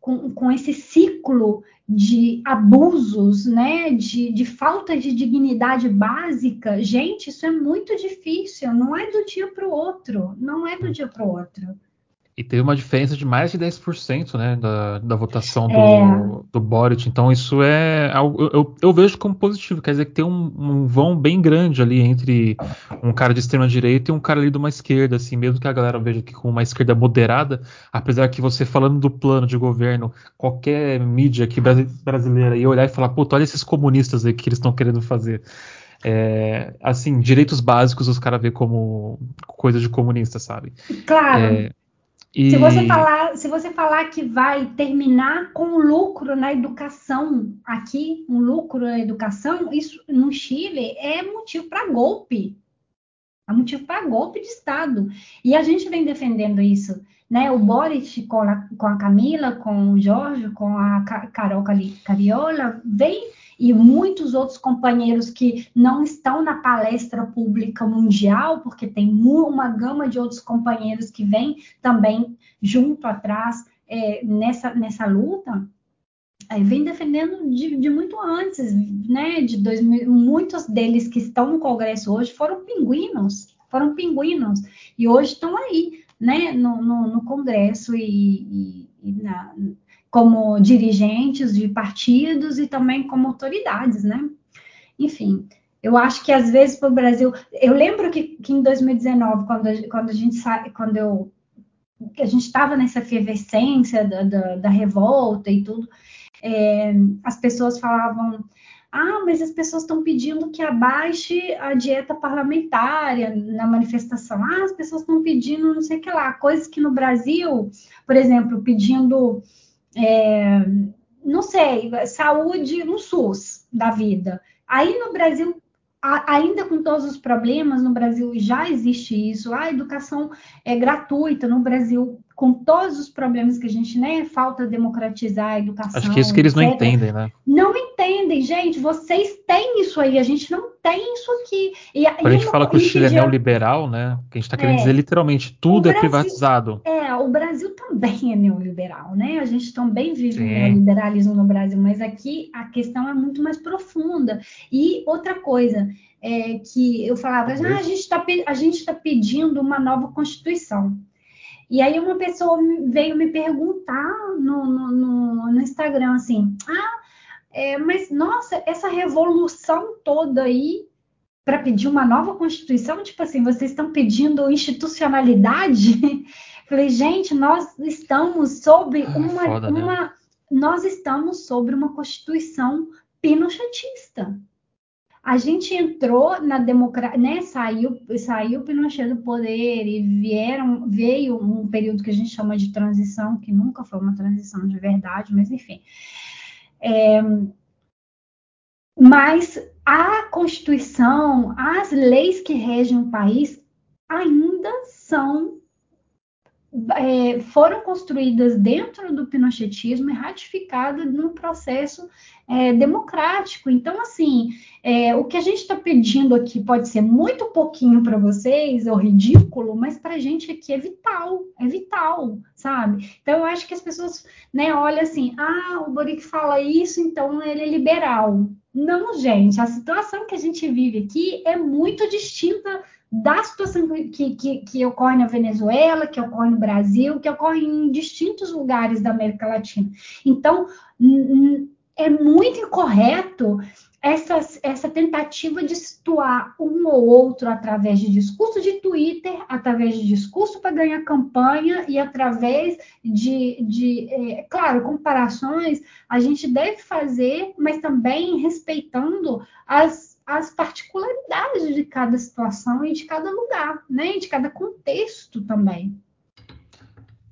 com, com esse ciclo de abusos, né, de, de falta de dignidade básica, gente, isso é muito difícil, não é do dia para o outro, não é do dia para o outro. E teve uma diferença de mais de 10% né, da, da votação do, é. do Boric. Então, isso é algo. Eu, eu, vejo como positivo. Quer dizer que tem um, um, vão bem grande ali entre um cara de extrema direita e um cara ali de uma esquerda, assim, mesmo que a galera veja que com uma esquerda moderada, apesar que você falando do plano de governo, qualquer mídia aqui brasileira ia olhar e falar, puta, olha esses comunistas aí que eles estão querendo fazer. É, assim, direitos básicos os caras vê como coisa de comunista, sabe? Claro. É, e... Se, você falar, se você falar que vai terminar com lucro na educação aqui, um lucro na educação, isso no Chile é motivo para golpe. É motivo para golpe de Estado. E a gente vem defendendo isso. Né? O Boric com a, com a Camila, com o Jorge, com a Carol Cariola, vem e muitos outros companheiros que não estão na palestra pública mundial, porque tem uma gama de outros companheiros que vêm também junto atrás é, nessa, nessa luta, é, vem defendendo de, de, muito antes, né? De 2000, muitos deles que estão no Congresso hoje foram pinguinos, foram pinguinos, e hoje estão aí, né? No, no, no Congresso e, e na, como dirigentes de partidos e também como autoridades, né? Enfim, eu acho que às vezes para o Brasil, eu lembro que, que, em 2019, quando, quando a gente quando eu a gente estava nessa efervescência da, da, da, revolta e tudo, é, as pessoas falavam ah, mas as pessoas estão pedindo que abaixe a dieta parlamentar na manifestação. Ah, as pessoas estão pedindo não sei o que lá. Coisas que no Brasil, por exemplo, pedindo, é, não sei, saúde no SUS da vida. Aí no Brasil ainda com todos os problemas, no Brasil já existe isso, a educação é gratuita no Brasil, com todos os problemas que a gente, né, falta democratizar a educação. Acho que é isso que eles etc. não entendem, né? Não entendem, gente, vocês têm isso aí, a gente não tem isso aqui. E, Quando a gente fala que o Chile é neoliberal, né, que a gente está querendo é, dizer literalmente, tudo é privatizado. É, o Brasil também é neoliberal, né, a gente também vive Sim. um neoliberalismo no Brasil, mas aqui a questão é muito mais profunda. E outra coisa, é, que eu falava, ah, a gente está tá pedindo uma nova Constituição. E aí uma pessoa veio me perguntar no, no, no, no Instagram assim, ah, é, mas nossa, essa revolução toda aí para pedir uma nova Constituição, tipo assim, vocês estão pedindo institucionalidade? Falei, gente, nós estamos sobre ah, uma, foda, uma né? nós estamos sobre uma Constituição pinochetista a gente entrou na democracia, né? Saiu, saiu Pinochet do poder e vieram, veio um período que a gente chama de transição, que nunca foi uma transição de verdade, mas enfim. É, mas a Constituição, as leis que regem o país ainda são é, foram construídas dentro do pinochetismo e ratificadas no processo é, democrático. Então, assim, é, o que a gente está pedindo aqui pode ser muito pouquinho para vocês, ou ridículo, mas para a gente aqui é vital, é vital, sabe? Então, eu acho que as pessoas né, olham assim, ah, o Boric fala isso, então ele é liberal. Não, gente, a situação que a gente vive aqui é muito distinta da situação que, que, que, ocorre na Venezuela, que ocorre no Brasil, que ocorre em distintos lugares da América Latina. Então, é muito incorreto essa, essa tentativa de situar um ou outro através de discurso de Twitter, através de discurso para ganhar campanha e através de, de é, claro, comparações a gente deve fazer, mas também respeitando as as particularidades de cada situação e de cada lugar, né? E de cada contexto também.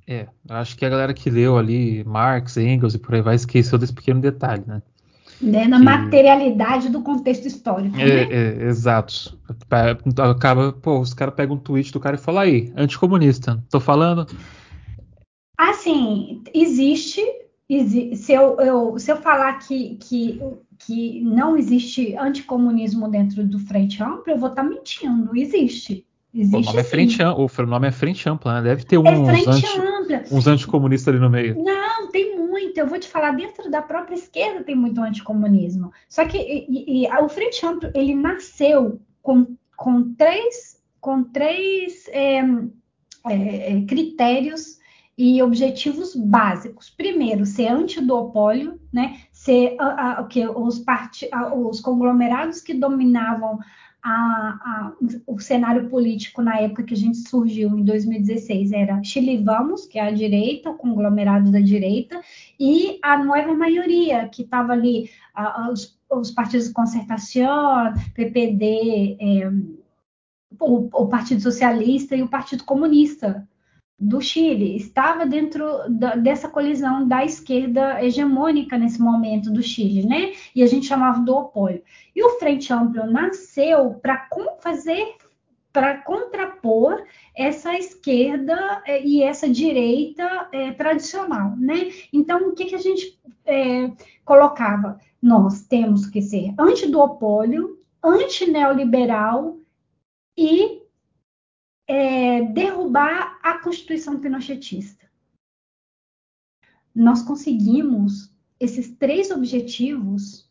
É, acho que a galera que leu ali Marx, Engels e por aí vai esqueceu desse pequeno detalhe, né? né? Na que... materialidade do contexto histórico. É, né? é, exato. Acaba, pô, os caras pegam um tweet do cara e falam aí, anticomunista, tô falando. Assim, existe. existe se, eu, eu, se eu falar que, que que não existe anticomunismo dentro do Frente Ampla, eu vou estar tá mentindo. Existe. Existe, o nome, é frente, o nome é frente ampla, né? Deve ter uns, é anti, uns anticomunistas ali no meio. Não, tem muito. Eu vou te falar, dentro da própria esquerda tem muito anticomunismo. Só que e, e, o frente amplo, ele nasceu com, com três, com três é, é, critérios e objetivos básicos. Primeiro, ser antiduopólio, né? ser a, a, que os, part, a, os conglomerados que dominavam a, o cenário político na época que a gente surgiu, em 2016, era Chile Vamos, que é a direita, o conglomerado da direita, e a nova maioria, que estava ali, os, os, partidos de concertação, PPD, é, o, o Partido Socialista e o Partido Comunista, do Chile estava dentro da, dessa colisão da esquerda hegemônica nesse momento do Chile, né? E a gente chamava do opólio. E o Frente Amplo nasceu para fazer para contrapor essa esquerda é, e essa direita é, tradicional, né? Então, o que, que a gente é, colocava? Nós temos que ser anti-duopólio, anti-neoliberal e é, derrubar a Constituição pinochetista. Nós conseguimos esses três objetivos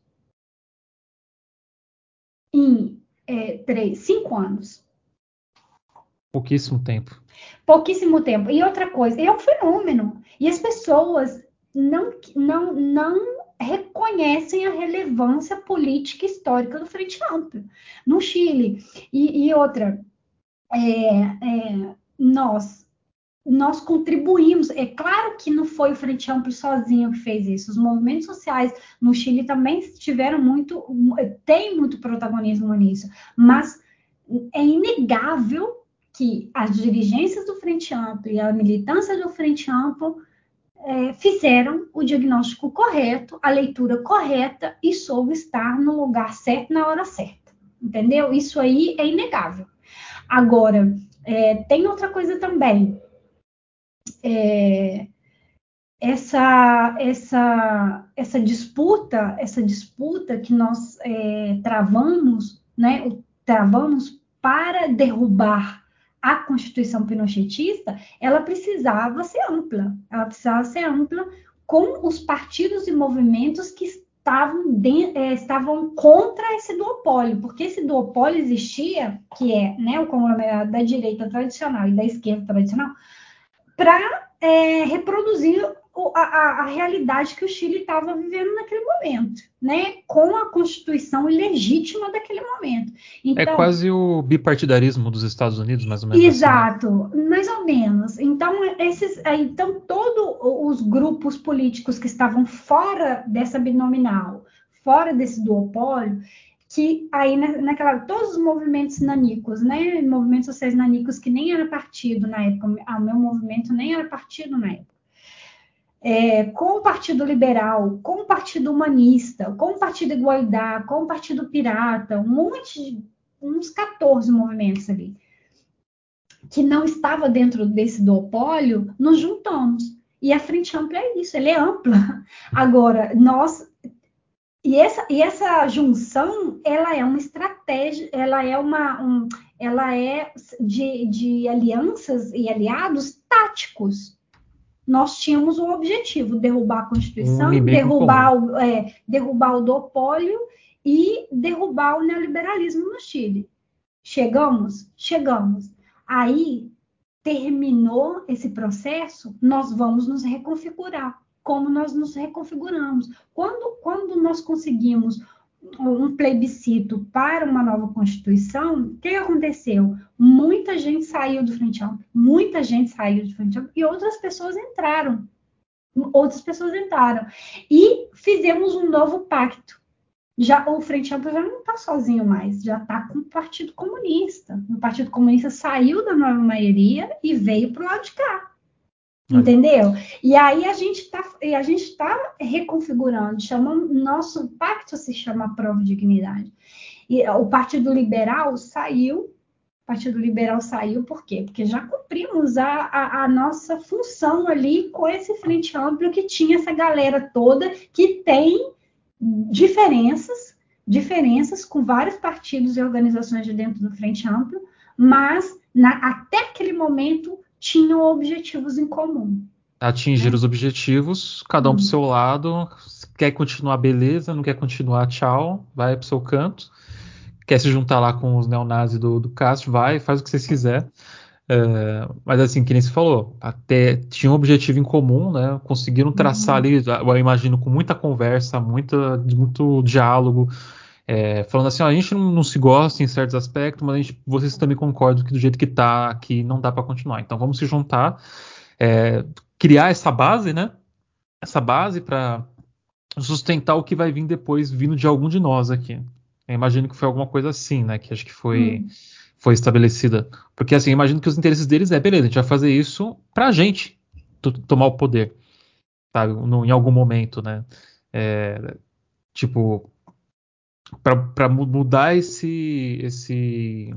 em é, três, cinco anos. Pouquíssimo tempo. Pouquíssimo tempo. E outra coisa, é um fenômeno. E as pessoas não, não, não reconhecem a relevância política e histórica do Frente Amplo no Chile. E, e outra, é, é, nós nós contribuímos. É claro que não foi o Frente Amplo sozinho que fez isso. Os movimentos sociais no Chile também tiveram muito, tem muito protagonismo nisso. Mas é inegável que as dirigências do Frente Amplo e a militância do Frente Amplo é, fizeram o diagnóstico correto, a leitura correta e soube estar no lugar certo na hora certa. Entendeu? Isso aí é inegável. Agora, é, tem outra coisa também. É, essa, essa, essa disputa, essa disputa que nós é, travamos, né, travamos para derrubar a Constituição pinochetista, ela precisava ser ampla, ela precisava ser ampla com os partidos e movimentos que estavam, de, é, estavam contra esse duopólio, porque esse duopólio existia, que é né, o conglomerado da direita tradicional e da esquerda tradicional, para é, reproduzir a, a, realidade que o Chile estava vivendo naquele momento, né? Com a constituição ilegítima daquele momento. Então, é quase o bipartidarismo dos Estados Unidos, mais ou menos. Exato, assim, né? mais ou menos. Então, esses, então todos os grupos políticos que estavam fora dessa binominal, fora desse duopólio, que aí naquela todos os movimentos nanicos, né, movimentos sociais nanicos que nem era partido na época, o meu movimento nem era partido na época é, com o Partido Liberal, com o Partido Humanista, com o Partido Igualdade, com o Partido Pirata, um monte uns 14 movimentos ali, que não estava dentro desse duopólio, nos juntamos. E a frente ampla é isso, ele é ampla. Agora, nós e essa, e essa junção, ela é uma estratégia, ela é uma, um, ela é de, de alianças e aliados táticos nós tínhamos um objetivo: derrubar a Constituição, um derrubar, o, é, derrubar o duopólio e derrubar o neoliberalismo no Chile. Chegamos? Chegamos. Aí terminou esse processo, nós vamos nos reconfigurar. Como nós nos reconfiguramos? Quando, quando nós conseguimos um plebiscito para uma nova Constituição, o que aconteceu? Muita gente saiu do Frente Amplo, muita gente saiu do Frente Amplo e outras pessoas entraram. Outras pessoas entraram. E fizemos um novo pacto. Já o Frente Amplo já não está sozinho mais, já está com o Partido Comunista. O Partido Comunista saiu da nova maioria e veio para o lado de cá. Entendeu? E aí a gente está a gente está reconfigurando, chamando nosso pacto se chama prova de dignidade. E o Partido Liberal saiu, o Partido Liberal saiu por quê? Porque já cumprimos a, a, a nossa função ali com esse frente amplo que tinha essa galera toda que tem diferenças, diferenças com vários partidos e organizações de dentro do Frente Amplo, mas na, até aquele momento tinham objetivos em comum. Atingir né? os objetivos, cada um hum. pro seu lado. Quer continuar, beleza. Não quer continuar, tchau. Vai pro seu canto. Quer se juntar lá com os neonazis do, do Castro, vai, faz o que vocês quiser. É, mas assim, que nem se falou, até tinha um objetivo em comum, né? Conseguiram traçar uhum. ali, eu imagino, com muita conversa, muita, muito diálogo, é, falando assim, ó, a gente não, não, se gosta em certos aspectos, mas a gente, vocês também concordam que do jeito que está aqui não dá para continuar. Então vamos se juntar, é, criar essa base, né? Essa base para sustentar o que vai vir depois, vindo de algum de nós aqui. Eu imagino que foi alguma coisa assim, né? Que acho que foi, hum. foi estabelecida. Porque assim, imagino que os interesses deles é, beleza, a gente vai fazer isso pra gente tomar o poder, sabe? No, em algum momento, né? É, tipo, para mudar esse, esse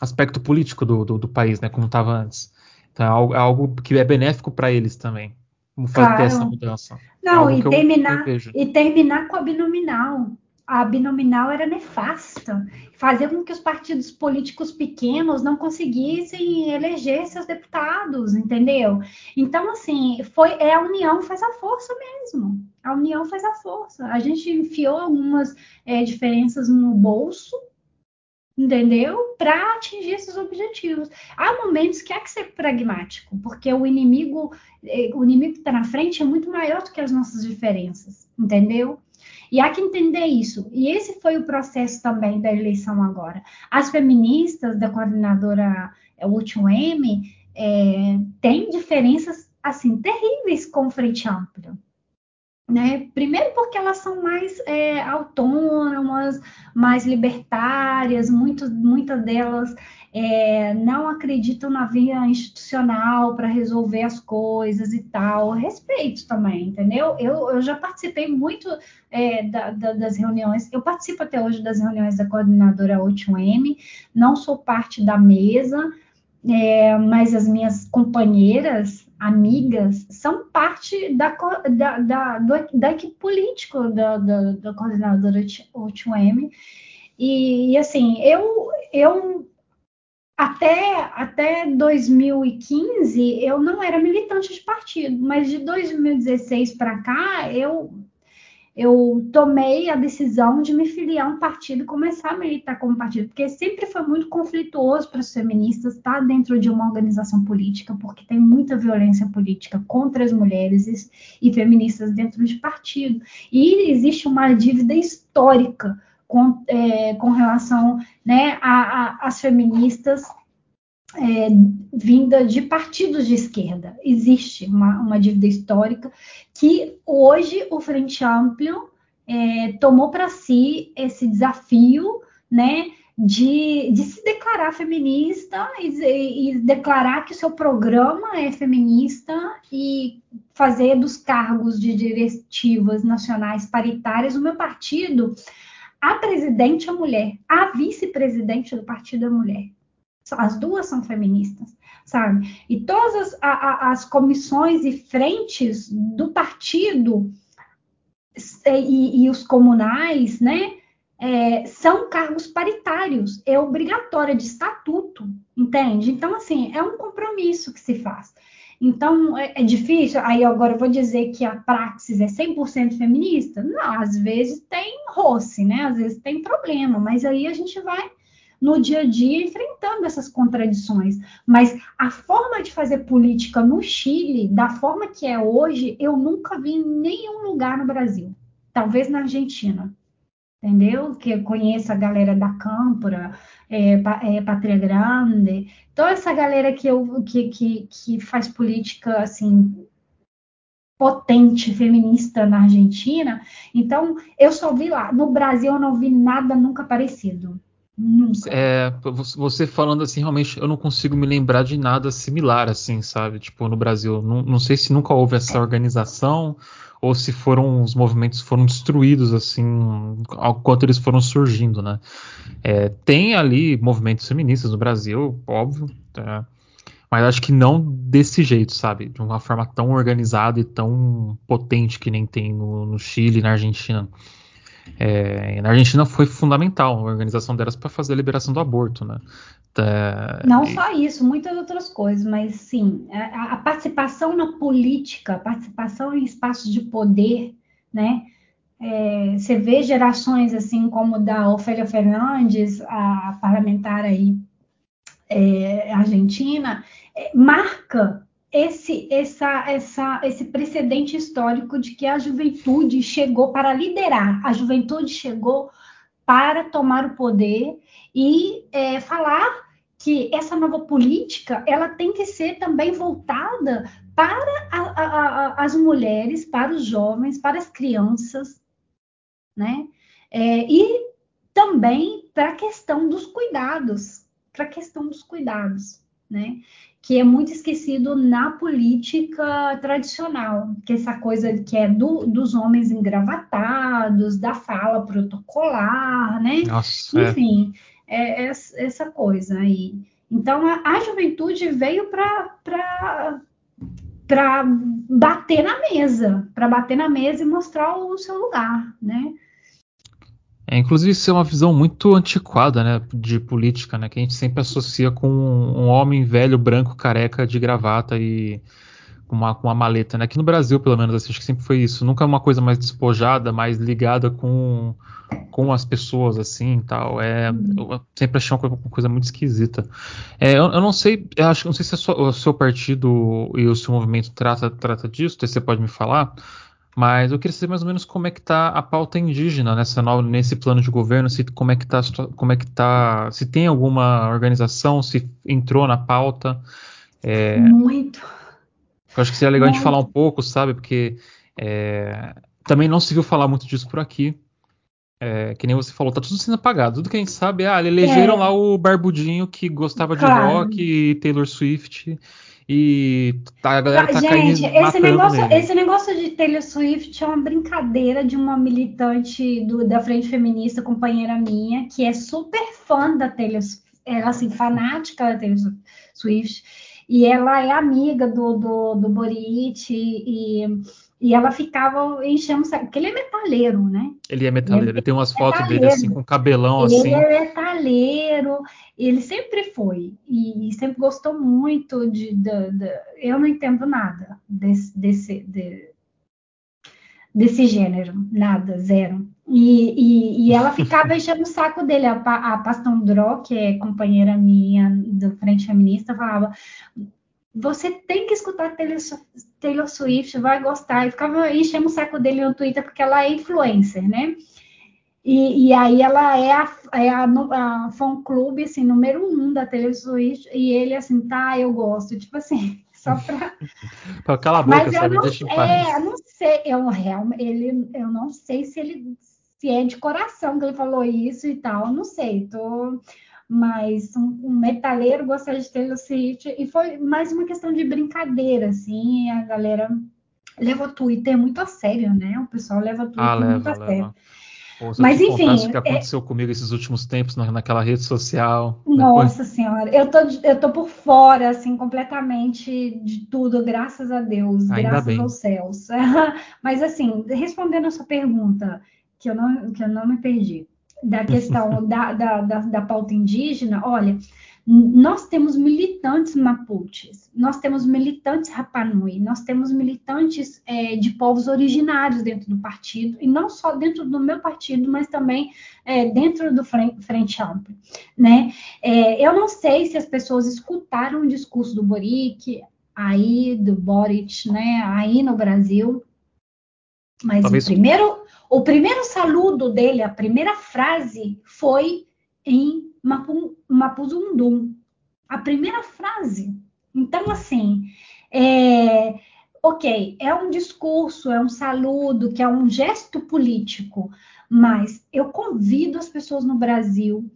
aspecto político do, do, do país, né, como estava antes. Então é algo, é algo, que é benéfico para eles também. Como fazer claro. essa mudança. Não, é e, terminar, e terminar com a binominal a binominal era nefasta, fazia com que os partidos políticos pequenos não conseguissem eleger seus deputados, entendeu? Então, assim, foi é a união faz a força mesmo. A união faz a força. A gente enfiou algumas é, diferenças no bolso, entendeu? Para atingir esses objetivos. Há momentos que há que ser pragmático, porque o inimigo, eh, o inimigo que está na frente é muito maior do que as nossas diferenças, entendeu? E há que entender isso. E esse foi o processo também da eleição agora. As feministas da coordenadora é, último M é, têm diferenças assim terríveis com o Frente Amplo. Né? Primeiro porque elas são mais é, autônomas, mais libertárias, muito, muitas delas é, não acreditam na via institucional para resolver as coisas e tal. Respeito também, entendeu? Eu, eu já participei muito é, da, da, das reuniões, eu participo até hoje das reuniões da coordenadora 8M, não sou parte da mesa, é, mas as minhas companheiras amigas são parte da, da, da, da equipe política da, da, da coordenadora 8M. E, e, assim, eu, eu até, até 2015 eu não era militante de partido, mas de 2016 para cá eu eu tomei a decisão de me filiar a um partido e começar a militar como partido, porque sempre foi muito conflituoso para os feministas estar dentro de uma organização política, porque tem muita violência política contra as mulheres e, feministas dentro de partido. E existe uma dívida histórica com, é, com relação né, às feministas é, vinda de partidos de esquerda. Existe uma, uma dívida histórica que hoje o Frente Amplio é, tomou para si esse desafio, né, de, de se declarar feminista e, e, declarar que o seu programa é feminista e fazer dos cargos de diretivas nacionais paritárias o meu partido. A presidente é mulher, a vice-presidente do partido é mulher. As duas são feministas, sabe? E todas as, a, as comissões e frentes do partido e, e os comunais, né? É, são cargos paritários, é obrigatória de estatuto, entende? Então, assim, é um compromisso que se faz. Então, é, é difícil. Aí, agora eu vou dizer que a praxis é 100% feminista? Não, às vezes tem roce, né? Às vezes tem problema, mas aí a gente vai no dia a dia enfrentando essas contradições. Mas a forma de fazer política no Chile, da forma que é hoje, eu nunca vi em nenhum lugar no Brasil. Talvez na Argentina. Entendeu? Que conheço a galera da Câmpora, é, é, Pátria Grande, toda essa galera que, eu, que, que, que faz política assim potente feminista na Argentina. Então, eu só vi lá. No Brasil, eu não vi nada nunca parecido. Nunca. É, você falando assim, realmente eu não consigo me lembrar de nada similar, assim, sabe? Tipo, no Brasil. Não, não sei se nunca houve essa organização ou se foram os movimentos foram destruídos, assim, enquanto eles foram surgindo, né? É, tem ali movimentos feministas no Brasil, óbvio, tá? mas acho que não desse jeito, sabe? De uma forma tão organizada e tão potente que nem tem no, no Chile na Argentina. É, na Argentina foi fundamental a organização delas para fazer a liberação do aborto, né? Tá, Não e... só isso, muitas outras coisas, mas sim, a, a, participação na política, a participação em espaços de poder, né? É, você vê gerações assim como da Ofélia Fernandes, a parlamentar aí é, argentina, é, marca esse, essa, essa, esse precedente histórico de que a juventude chegou para liderar, a juventude chegou para tomar o poder e é, falar que essa nova política ela tem que ser também voltada para a, a, a, as mulheres, para os jovens, para as crianças, né? É, e também para a questão dos cuidados, para a questão dos cuidados, né? Que é muito esquecido na política tradicional, que é essa coisa que é do, dos homens engravatados, da fala protocolar, né? Nossa, é. Enfim, é. é essa coisa aí. Então, a, a juventude veio para para bater na mesa, para bater na mesa e mostrar o seu lugar, né? É, inclusive, isso é uma visão muito antiquada, né, de política, né, que a gente sempre associa com um homem velho, branco, careca, de gravata e com uma, com uma maleta, né? Aqui no Brasil, pelo menos, assim, acho que sempre foi isso. Nunca é uma coisa mais despojada, mais ligada com, com as pessoas, assim, tal. É, uhum. eu sempre achei uma coisa, muito esquisita. É, eu, eu, não sei, eu acho, não sei se o seu partido e o seu movimento trata, trata disso, você pode me falar. Mas eu queria saber mais ou menos como é que está a pauta indígena nessa nova, nesse plano de governo, se como é que está, como é que tá, se tem alguma organização, se entrou na pauta. É, Muito. Eu acho que seria legal muito. a gente falar um pouco, sabe? Porque é, também não se viu falar muito disso por aqui. É, que nem você falou, tá tudo sendo apagado. Tudo que a gente sabe é, ah, elegeram é. lá o Barbudinho que gostava claro. de rock e Taylor Swift e tá, a galera tá, tá Gente, caindo esse negócio, nele. esse negócio de Taylor Swift é uma brincadeira de uma militante do, da frente feminista, companheira minha, que é super fã da Taylor ela assim, fanática da Taylor Swift, e ela é amiga do, do, do Boric e, e ela ficava enchendo, porque ele é metaleiro, né? Ele é metaleiro, ele, ele tem umas fotos dele assim com cabelão ele assim. Ele é metaleiro, ele sempre foi e, sempre gostou muito de, de, de, eu não entendo nada desse desse de, desse gênero, nada, zero. E, e, e ela ficava enchendo o saco dele. A, a Pastandró, que é companheira minha do Frente Feminista, falava: você tem que escutar Taylor, Taylor Swift, vai gostar. E ficava enchendo o saco dele no Twitter, porque ela é influencer, né? E, e aí ela é a, é a, a fã-clube, assim, número um da Taylor Swift, e ele, assim, tá, eu gosto. Tipo assim, só pra... Cala a boca, Mas sabe? Não, Deixa em paz. É, eu não sei, eu, realmente, ele, eu não sei se ele se é de coração que ele falou isso e tal, não sei, tô mas um, um metaleiro gostaria de Taylor Swift, e foi mais uma questão de brincadeira, assim, a galera leva o Twitter muito a sério, né? O pessoal leva o Twitter ah, leva, muito a leva. sério. Pô, Mas enfim, o que é aconteceu é... comigo esses últimos tempos naquela rede social. Nossa depois... senhora, eu tô, eu tô por fora, assim, completamente de tudo, graças a Deus, Ainda graças bem. aos céus. Mas assim, respondendo a sua pergunta, que eu não, que eu não me perdi da questão da, da, da, da pauta indígena, olha, nós temos militantes mapuches, nós temos militantes Rapanui, nós temos militantes é, de povos originários dentro do partido, e não só dentro do meu partido, mas também é, dentro do Frente, Frente Amplo. Né? É, eu não sei se as pessoas escutaram o discurso do Boric, aí, do Boric, né, aí no Brasil, mas Talvez... o primeiro o primeiro saludo dele, a primeira frase foi em Mapuzundum. A primeira frase. Então, assim, é, ok, é um discurso, é um saludo, que é um gesto político, mas eu convido as pessoas no Brasil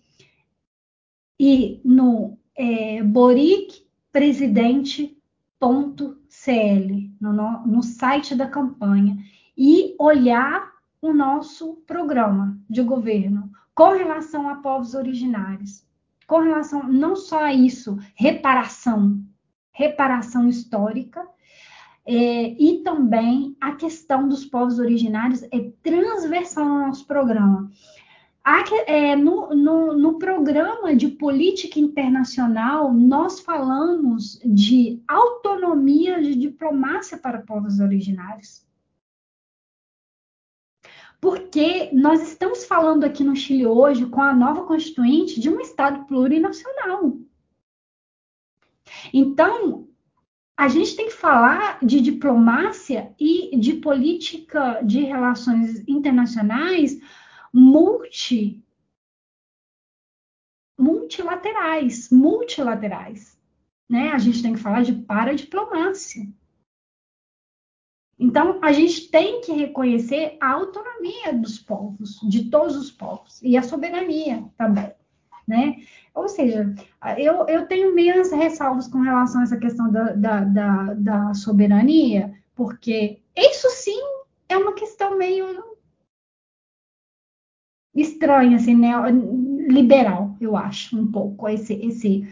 e no é, boricpresidente.cl, no, no site da campanha, e olhar o nosso programa de governo com relação a povos originários, com relação não só a isso, reparação, reparação histórica, é, e também a questão dos povos originários é transversal ao nosso programa. é, no, no, no, programa de política internacional, nós falamos de autonomia de diplomácia para povos originários. Porque nós estamos falando aqui no Chile hoje, com a nova Constituinte, de um Estado plurinacional. Então, a gente tem que falar de diplomácia e de política de relações internacionais multi, multilaterais, multilaterais. Né? A gente tem que falar de paradiplomácia. Então, a gente tem que reconhecer a autonomia dos povos, de todos os povos, e a soberania também, né? Ou seja, eu, eu tenho minhas ressalvas com relação a essa questão da, da, da, da soberania, porque isso sim é uma questão meio estranha, assim, né? liberal, eu acho, um pouco, esse, esse,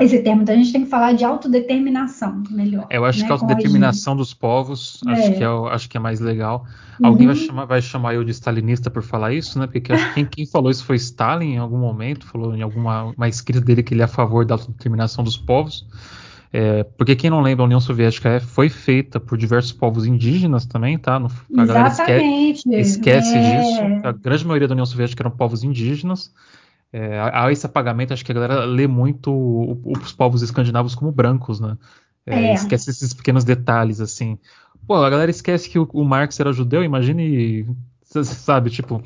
esse termo. Então a gente tem que falar de autodeterminação, melhor. Eu acho né? que a autodeterminação dos povos, é. acho, que é, acho que é mais legal. Uhum. Alguém vai chamar, vai chamar eu de stalinista por falar isso, né? Porque acho que quem, quem, falou isso foi Stalin em algum momento, falou em alguma uma escrita dele que ele é a favor da autodeterminação dos povos. É, porque quem não lembra, a União Soviética é, foi feita por diversos povos indígenas também, tá? No, a Exatamente. galera esquece, esquece é... disso. A grande maioria da União Soviética eram povos indígenas. É, há esse apagamento, acho que a galera lê muito os povos escandinavos como brancos, né? É, é. Esquece esses pequenos detalhes, assim. Pô, a galera esquece que o, o Marx era judeu, imagine, sabe, tipo.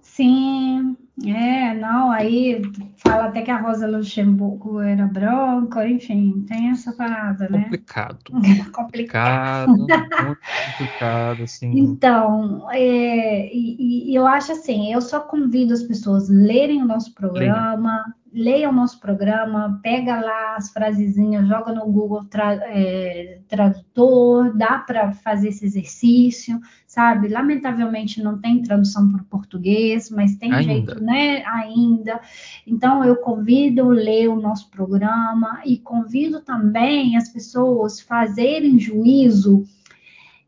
Sim, é, não, aí fala até que a Rosa Luxemburgo era branca, enfim, tem essa parada, né? Complicado. complicado. muito complicado, assim. Então, é, e, e, eu acho assim, eu só convido as pessoas a lerem o nosso programa, leia o nosso programa, pega lá as frasezinhas, joga no Google tra, é, Tradutor, dá para fazer esse exercício, sabe? Lamentavelmente não tem tradução para o português, mas tem ainda. jeito, né? Ainda. Então eu convido a ler o nosso programa e convido também as pessoas a fazerem juízo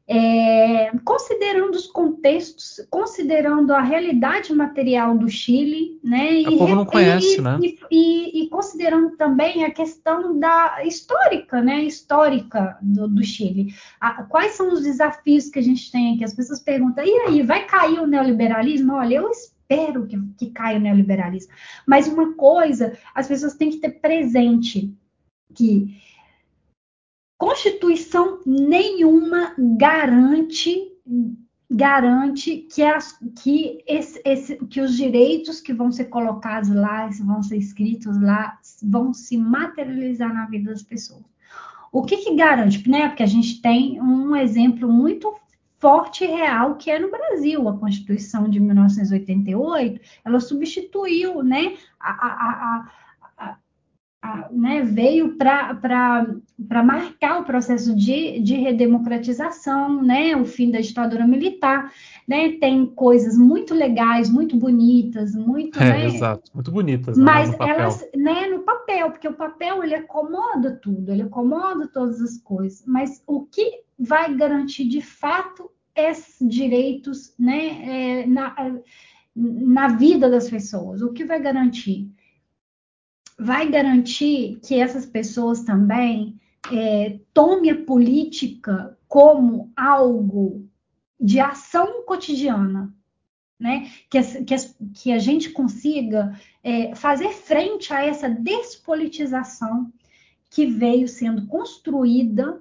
é, considerando os contextos, considerando a realidade material do Chile, né? O povo não conhece, e, né? E, e, e, considerando também a questão da histórica, né? Histórica do, do Chile. A, quais são os desafios que a gente tem aqui? As pessoas perguntam: e aí, vai cair o neoliberalismo? Olha, eu espero que, que caia o neoliberalismo. Mas uma coisa, as pessoas têm que ter presente que Constituição nenhuma garante garante que, as, que, esse, esse, que os direitos que vão ser colocados lá, vão ser escritos lá, vão se materializar na vida das pessoas. O que, que garante? Né? Porque a gente tem um exemplo muito forte e real que é no Brasil. A Constituição de 1988, ela substituiu né, a, a, a né, veio para marcar o processo de, de redemocratização, né, o fim da ditadura militar. Né, tem coisas muito legais, muito bonitas, muito. É, né, exato, muito bonitas. Mas né, no elas, né, no papel, porque o papel ele acomoda tudo, ele acomoda todas as coisas. Mas o que vai garantir de fato esses direitos né, é, na, na vida das pessoas? O que vai garantir? Vai garantir que essas pessoas também é, tomem a política como algo de ação cotidiana, né? Que, que, que a gente consiga é, fazer frente a essa despolitização que veio sendo construída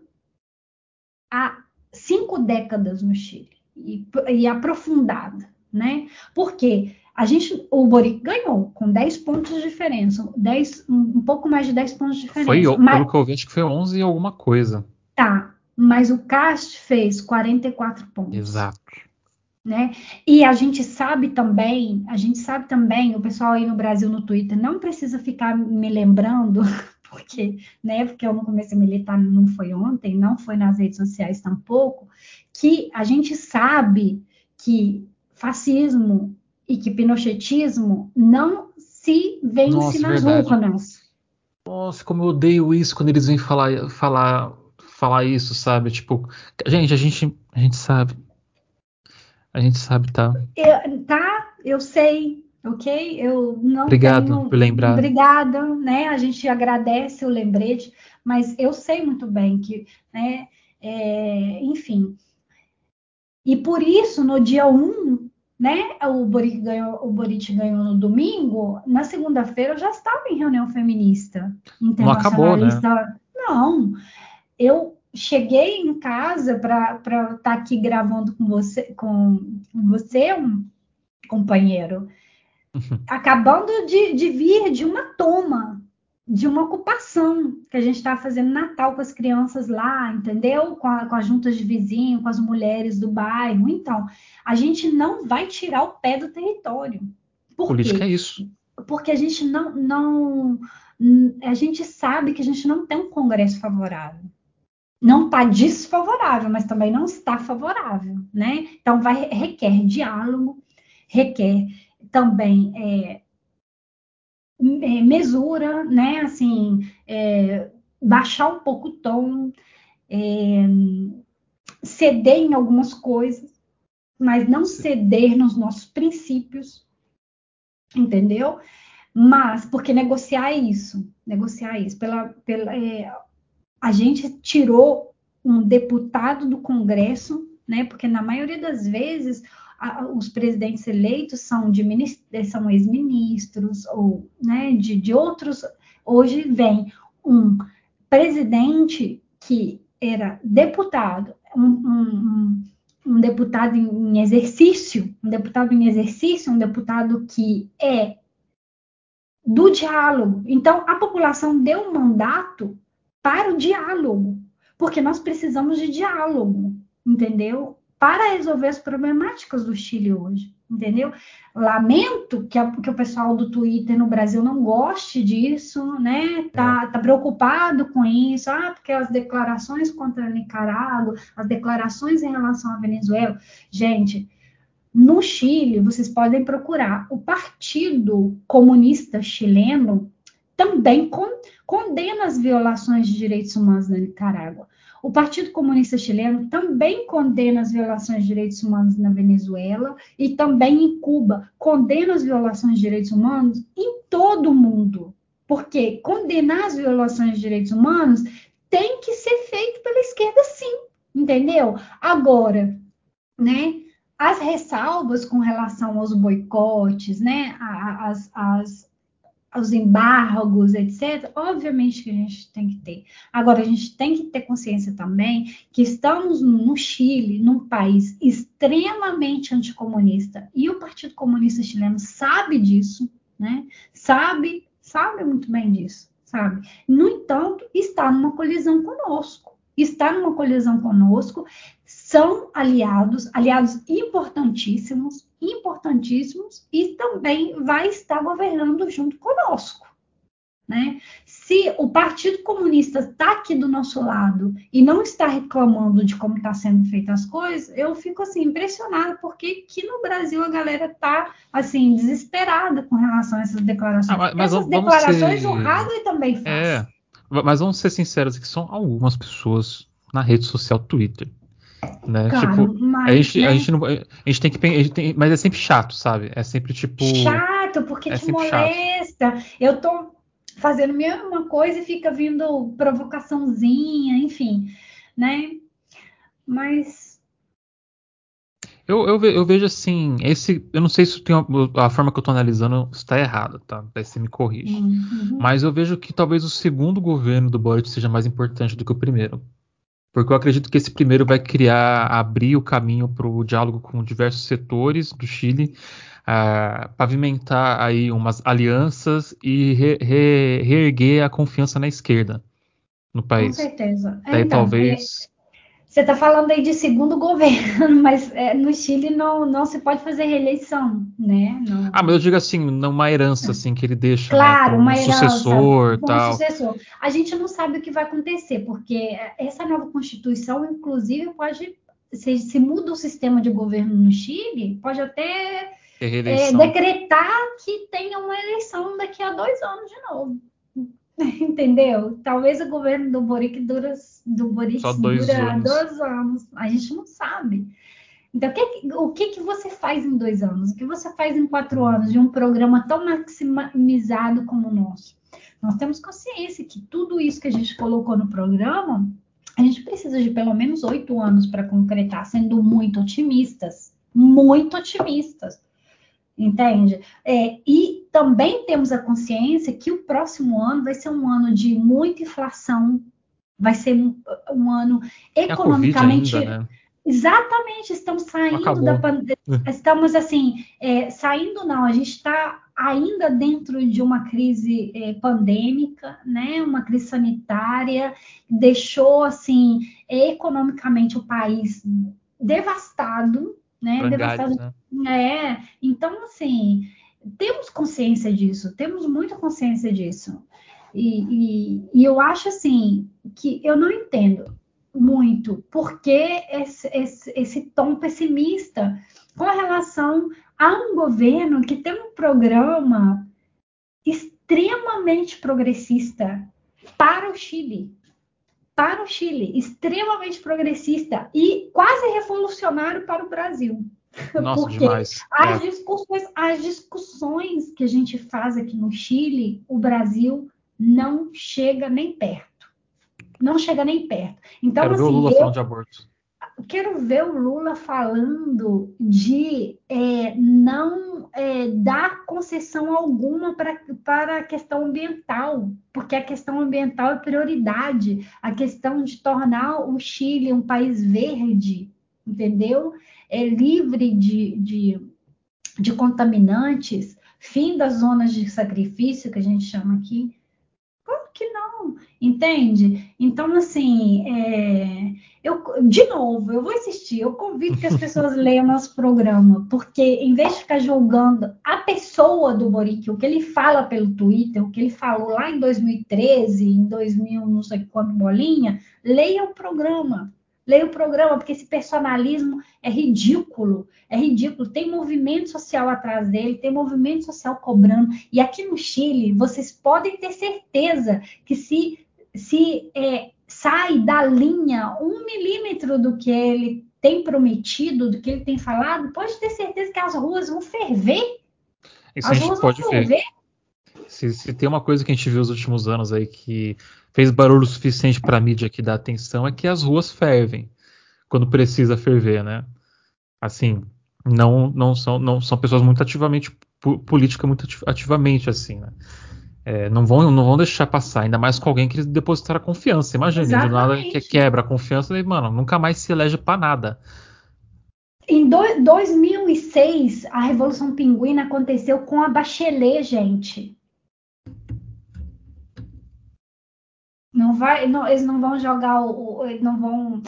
há cinco décadas no Chile e, e aprofundada, né? Porque a gente, o Boric ganhou com 10 pontos de diferença, 10, um pouco mais de 10 pontos de diferença. Foi, mas, pelo que eu vi, acho que foi 11 e alguma coisa. Tá, mas o Cast fez 44 pontos. Exato. Né? E a gente sabe também, a gente sabe também, o pessoal aí no Brasil no Twitter não precisa ficar me lembrando, porque, né, porque eu não comecei a militar não foi ontem, não foi nas redes sociais tampouco, que a gente sabe que fascismo e que pinochetismo não se vence Nossa, nas verdade. urnas. Nossa, como eu odeio isso quando eles vêm falar, falar, falar isso, sabe? Tipo, gente, a gente, a gente sabe. A gente sabe, tá? Eu, tá, eu sei, ok? Eu não Obrigado tenho... por lembrar. Obrigada, né? A gente agradece o lembrete, mas eu sei muito bem que, né? É, enfim. E por isso, no dia 1 né? O Boric ganhou, o Boric ganhou no domingo, na segunda-feira eu já estava em reunião feminista internacionalista. Não, acabou, né? Não, eu cheguei em casa para estar tá aqui gravando com você, com você, um companheiro, acabando de, de vir de uma toma de uma ocupação que a gente está fazendo Natal com as crianças lá, entendeu? Com, a, com as juntas de vizinho, com as mulheres do bairro. Então, a gente não vai tirar o pé do território. Por Política quê? é isso. Porque a gente não, não. A gente sabe que a gente não tem um Congresso favorável. Não está desfavorável, mas também não está favorável, né? Então, vai, requer diálogo, requer também é, é, mesura, né? Assim, é, baixar um pouco o tom, é, ceder em algumas coisas, mas não ceder nos nossos princípios, entendeu? Mas, porque negociar é isso, negociar é isso. Pela, pela, é, a gente tirou um deputado do Congresso, né? Porque na maioria das vezes os presidentes eleitos são de são ex-ministros ou né, de, de outros. Hoje vem um presidente que era deputado, um, um, um deputado em exercício, um deputado em exercício, um deputado que é do diálogo. Então, a população deu um mandato para o diálogo, porque nós precisamos de diálogo, entendeu? Para resolver as problemáticas do Chile hoje entendeu? Lamento que, a, que, o pessoal do Twitter no Brasil não goste disso, né? Tá, é. tá preocupado com isso, ah, porque as declarações contra a Nicarágua, as declarações em relação à Venezuela, gente. No Chile, vocês podem procurar. O Partido Comunista Chileno também con condena as violações de direitos humanos na Nicarágua. O Partido Comunista Chileno também condena as violações de direitos humanos na Venezuela e também em Cuba. Condena as violações de direitos humanos em todo o mundo. Porque condenar as violações de direitos humanos tem que ser feito pela esquerda, sim. Entendeu? Agora, né? As ressalvas com relação aos boicotes, né? As, as, os embargos, etc., obviamente que a gente tem que ter. Agora, a gente tem que ter consciência também que estamos no Chile, num país extremamente anticomunista, e o Partido Comunista Chileno sabe disso, né? Sabe, sabe muito bem disso, sabe? No entanto, está numa colisão conosco. Está numa colisão conosco, são aliados, aliados importantíssimos, importantíssimos e também vai estar governando junto conosco. Né? Se o Partido Comunista está aqui do nosso lado e não está reclamando de como está sendo feitas as coisas, eu fico assim impressionada porque aqui no Brasil a galera está assim desesperada com relação a essas declarações. Ah, mas essas declarações ser... o Hadley também faz. É, mas vamos ser sinceros que são algumas pessoas na rede social Twitter né? Tipo, mas, a, gente, né? a, gente não, a gente tem que gente tem, mas é sempre chato, sabe? É sempre tipo chato porque é te molesta. Chato. Eu tô fazendo a mesma coisa e fica vindo provocaçãozinha, enfim, né? Mas eu, eu, eu, vejo assim, esse, eu não sei se tem a forma que eu estou analisando está errada, tá? Daí você me corrige. Uhum. Mas eu vejo que talvez o segundo governo do Boric seja mais importante do que o primeiro. Porque eu acredito que esse primeiro vai criar, abrir o caminho para o diálogo com diversos setores do Chile, uh, pavimentar aí umas alianças e re, re, reerguer a confiança na esquerda no país. Com certeza. Daí então, talvez. Você está falando aí de segundo governo, mas é, no Chile não, não se pode fazer reeleição, né? Não... Ah, mas eu digo assim, uma herança assim que ele deixa, claro, né, uma um herança, sucessor, um tal. sucessor. A gente não sabe o que vai acontecer, porque essa nova constituição, inclusive, pode se, se muda o sistema de governo no Chile, pode até é, decretar que tenha uma eleição daqui a dois anos de novo. Entendeu? Talvez o governo do Boric dura, do Boric Só dois dura anos. dois anos. A gente não sabe. Então, o que, o que, que você faz em dois anos? O que você faz em quatro anos de um programa tão maximizado como o nosso? Nós temos consciência que tudo isso que a gente colocou no programa, a gente precisa de pelo menos oito anos para concretar, sendo muito otimistas. Muito otimistas entende? É, e também temos a consciência que o próximo ano vai ser um ano de muita inflação, vai ser um, um ano economicamente. Ainda, né? Exatamente, estamos saindo da pandemia. Estamos assim, é, saindo não, a gente está ainda dentro de uma crise é, pandêmica, né? Uma crise sanitária, deixou assim economicamente o país devastado, né? Né? É, então assim, temos consciência disso, temos muita consciência disso. E, e, e, eu acho assim que eu não entendo muito por que esse, esse, esse tom pessimista com relação a um governo que tem um programa extremamente progressista para o Chile para o Chile, extremamente progressista e quase revolucionário para o Brasil. Nossa, Porque demais. As, é. discussões, as discussões que a gente faz aqui no Chile, o Brasil não chega nem perto. Não chega nem perto. Então, Quero assim, ver o Lula eu, falando de aborto. Quero ver o Lula falando de é, não é, dar concessão alguma pra, para a questão ambiental, porque a questão ambiental é prioridade, a questão de tornar o Chile um país verde, entendeu? É livre de, de, de contaminantes, fim das zonas de sacrifício, que a gente chama aqui. Claro que não, entende? Então, assim, é, eu, de novo, eu vou insistir, eu convido que as pessoas leiam nosso programa, porque em vez de ficar julgando a pessoa do Boric, o que ele fala pelo Twitter, o que ele falou lá em 2013, em 2000, não sei quanto bolinha, leia o programa. Leia o programa, porque esse personalismo é ridículo. É ridículo. Tem movimento social atrás dele, tem movimento social cobrando. E aqui no Chile, vocês podem ter certeza que se, se é, sai da linha um milímetro do que ele tem prometido, do que ele tem falado, pode ter certeza que as ruas vão ferver. Isso a As gente ruas vão ver. ferver. Se, se tem uma coisa que a gente viu nos últimos anos aí que fez barulho suficiente para a mídia que dá atenção é que as ruas fervem quando precisa ferver, né? Assim, não não são não são pessoas muito ativamente po- política muito ati- ativamente assim, né? É, não vão não vão deixar passar, ainda mais com alguém que eles depositaram a confiança. Imagina, de nada que quebra a confiança, e, mano, nunca mais se elege para nada. Em do- 2006, a Revolução Pinguina aconteceu com a Bachelet, gente. Não vai, não- eles não vão jogar o, o- não vão.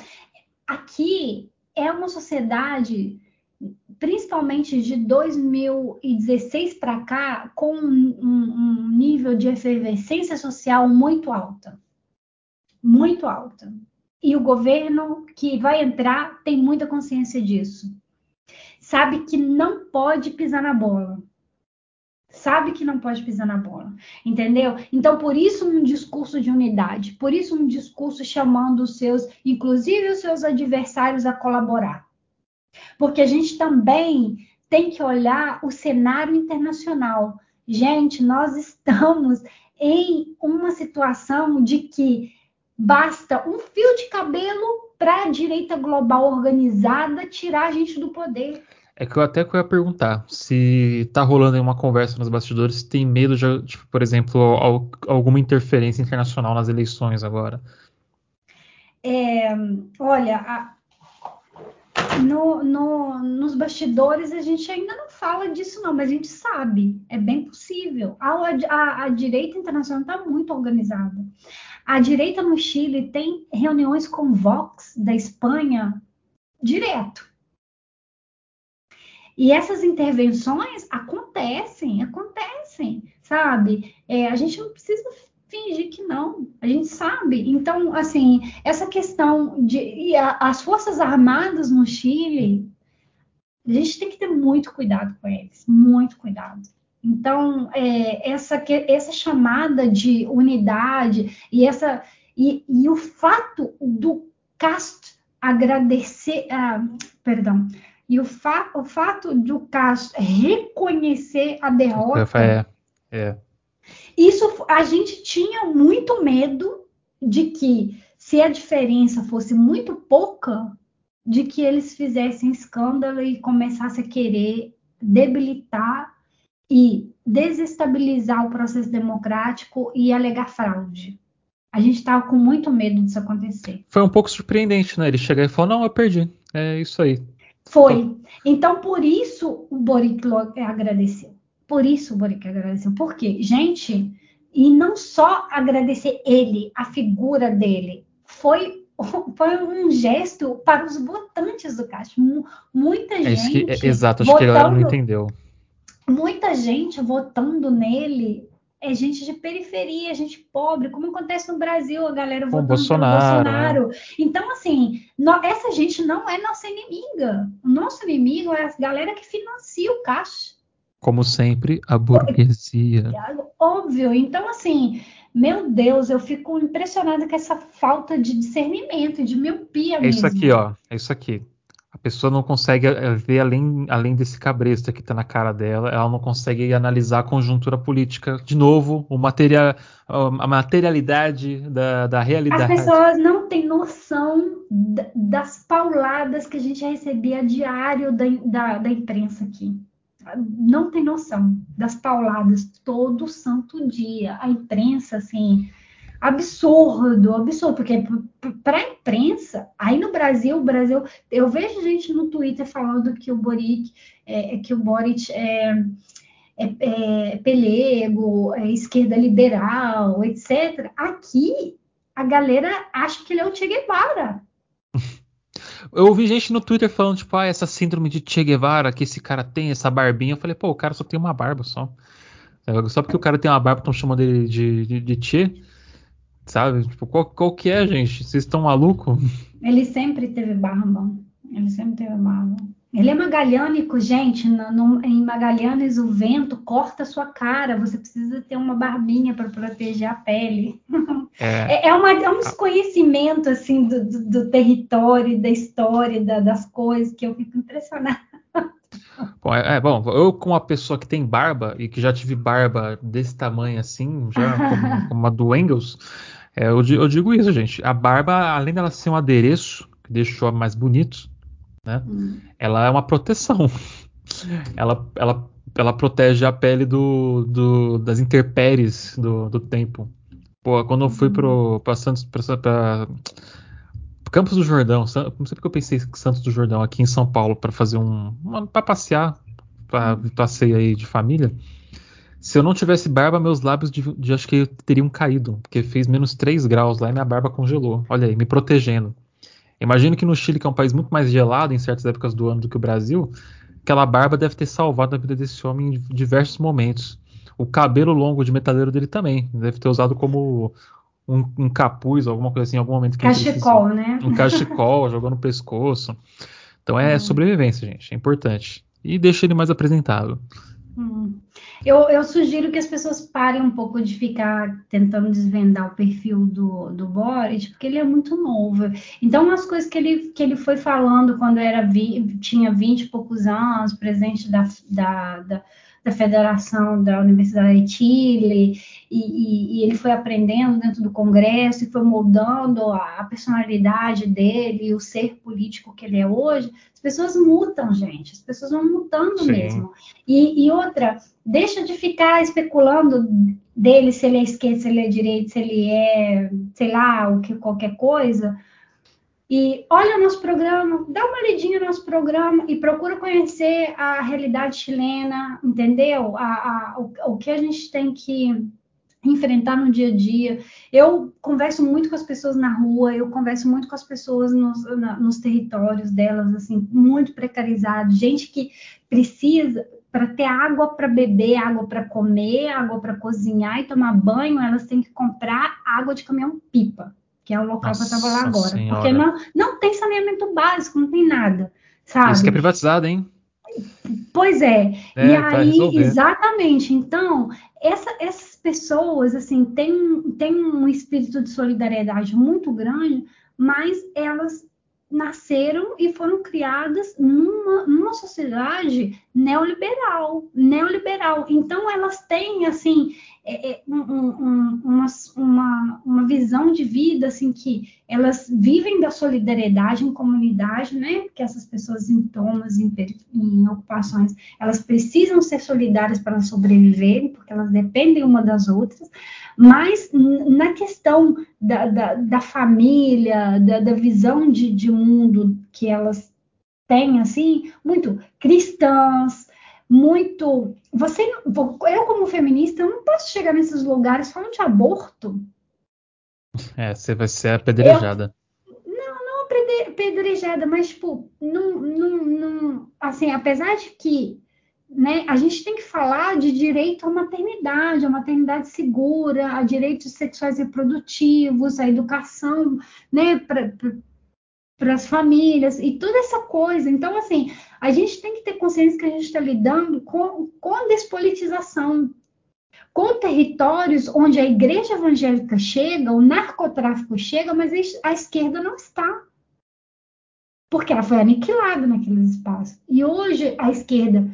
Aqui é uma sociedade, principalmente de 2016 para cá, com um, um- nível de efervescência social muito alta, muito alta. E o governo que vai entrar tem muita consciência disso. Sabe que não pode pisar na bola. Sabe que não pode pisar na bola. Entendeu? Então, por isso, um discurso de unidade. Por isso, um discurso chamando os seus, inclusive os seus adversários, a colaborar. Porque a gente também tem que olhar o cenário internacional. Gente, nós estamos em uma situação de que basta um fio de cabelo para a direita global organizada tirar a gente do poder. É que eu até ia perguntar se tá rolando aí uma conversa nos bastidores, tem medo de, tipo, por exemplo, al- alguma interferência internacional nas eleições agora. É, olha, a- no- no- nos bastidores a gente ainda não fala disso, não, mas a gente sabe, é bem possível. A, a- a direita internacional está muito organizada. A direita no Chile tem reuniões com Vox da Espanha direto. E essas intervenções acontecem, acontecem, sabe? É, a gente não precisa fingir que não, a gente sabe. Então, assim, essa questão de a- as forças armadas no Chile, a gente tem que ter muito cuidado com eles, muito cuidado. Então, é, essa, essa chamada de unidade e essa e, e o fato do Cast agradecer, ah, perdão, e o, fa- o fato do Cast reconhecer a derrota É, é. Isso a gente tinha muito medo de que se a diferença fosse muito pouca, de que eles fizessem escândalo e começassem a querer debilitar e desestabilizar o processo democrático e alegar fraude. A gente estava com muito medo disso acontecer. Foi um pouco surpreendente, né? Ele chegar e falar, não, eu perdi. É isso aí. Foi. Então, por isso o Boric lo- agradeceu. Por isso o Boric agradeceu. Por quê? Gente, e não só agradecer ele, a figura dele, foi, foi um gesto para os votantes do Castro. Mu- Muita É isso que, gente. é- exato, acho que a galera não votando- entendeu. muita gente votando nele é gente de periferia, gente pobre, como acontece no Brasil, a galera Com votando Bolsonaro, Bolsonaro. Então, assim, no- essa gente não é nossa inimiga. O nosso inimigo é a galera que financia o caixa. Como sempre, a burguesia. Óbvio. Então, assim, meu Deus, eu fico impressionada com essa falta de discernimento, de miopia É mesmo. isso aqui, ó. É isso aqui. A pessoa não consegue eh, ver além, além desse cabresto que está na cara dela, ela não consegue analisar a conjuntura política. De novo, o materia, a materialidade da, da realidade. As pessoas não têm noção das pauladas que a gente recebia diário da, da, da imprensa aqui. Não tem noção das pauladas todo santo dia. A imprensa, assim, absurdo, absurdo, porque para a imprensa, aí no Brasil, o Brasil, eu vejo gente no Twitter falando que o Boric, é, é que o Boric é, é, é pelego, é esquerda liberal, etc. Aqui, a galera acha que ele é o Che Guevara. Eu ouvi gente no Twitter falando, tipo, ah, essa síndrome de Che Guevara que esse cara tem, essa barbinha. Eu falei, pô, o cara só tem uma barba só. Só porque o cara tem uma barba, estão chamando ele de, de, de Che. Sabe? Tipo, qual, qual que é, gente? Vocês estão malucos? Ele sempre teve barba. Ele sempre teve barba. Ele é magalhânico, gente. No, no, em Magalhães, o vento corta a sua cara. Você precisa ter uma barbinha para proteger a pele. É, é, é, uma, é um desconhecimento assim do, do, do território, da história, da, das coisas que eu fico impressionada. Bom, é, é, bom, eu como uma pessoa que tem barba e que já tive barba desse tamanho assim, já como, como a do Engels, é, eu, eu, digo isso, gente. A barba, além dela ser um adereço, que deixa o homem mais bonito, né? Hum. Ela é uma proteção. ela, ela, ela protege a pele do, do das intempéries do, do tempo. Pô, quando eu fui pro, pra Santos, pra, pra Campos do Jordão, não sei porque eu pensei Santos do Jordão, aqui em São Paulo, para fazer um. para passear, para passeio aí de família. Se eu não tivesse barba, meus lábios de, de, acho que teriam caído, porque fez menos 3 graus lá e minha barba congelou. Olha aí, me protegendo. Imagino que no Chile, que é um país muito mais gelado em certas épocas do ano do que o Brasil, aquela barba deve ter salvado a vida desse homem em diversos momentos. O cabelo longo de metaleiro dele também. Deve ter usado como um, um capuz, alguma coisa assim, em algum momento. Que cachecol, né? Um cachecol, jogou no pescoço. Então é hum. sobrevivência, gente. É importante. E deixa ele mais apresentável. Hum. Eu, eu, sugiro que as pessoas parem um pouco de ficar tentando desvendar o perfil do, do Boris, porque ele é muito novo. Então, as coisas que ele, que ele foi falando quando era vi, tinha 20 e poucos anos, presidente da, da, da da federação da Universidade de Chile, e, e, e, ele foi aprendendo dentro do Congresso e foi moldando a, a personalidade dele, o ser político que ele é hoje. As pessoas mutam, gente, as pessoas vão mutando Sim. mesmo. E, e, outra, deixa de ficar especulando dele se ele é esquerdo, se ele é direito, se ele é, sei lá, o que qualquer coisa e olha o nosso programa, dá uma lidinha no nosso programa e procura conhecer a realidade chilena, entendeu? A, a, o, o que a gente tem que enfrentar no dia a dia. Eu converso muito com as pessoas na rua, eu converso muito com as pessoas nos, na, nos territórios delas, assim, muito precarizados, gente que precisa para ter água para beber, água para comer, água para cozinhar e tomar banho, elas têm que comprar água de caminhão pipa que é o local Nossa que eu estava lá agora. Senhora. Porque não, não tem saneamento básico, não tem nada, sabe? Isso que é privatizado, hein? Pois é. é e aí, exatamente. Então, essa, essas pessoas, assim, têm, têm um espírito de solidariedade muito grande, mas elas nasceram e foram criadas numa, numa sociedade neoliberal, neoliberal. Então elas têm assim é, é, um, um, uma, uma, visão de vida assim que elas vivem da solidariedade em comunidade, né? Porque essas pessoas em tomas, em, em ocupações, elas precisam ser solidárias para sobreviverem, porque elas dependem uma das outras. Mas na questão da, da, da família, da, da visão de, de mundo que elas têm, assim, muito cristãs, muito. Você, eu como feminista, eu não posso chegar nesses lugares falando de aborto. É, você vai ser apedrejada. Eu, não, não apedrejada, mas tipo, não, não, não, assim, apesar de que né, a gente tem que falar de direito à maternidade, à maternidade segura, a direitos sexuais reprodutivos, a educação, né, para as famílias e toda essa coisa. Então, assim, a gente tem que ter consciência que a gente está lidando com, com despolitização, com territórios onde a igreja evangélica chega, o narcotráfico chega, mas a esquerda não está. porque ela foi aniquilada naqueles espaços. E hoje a esquerda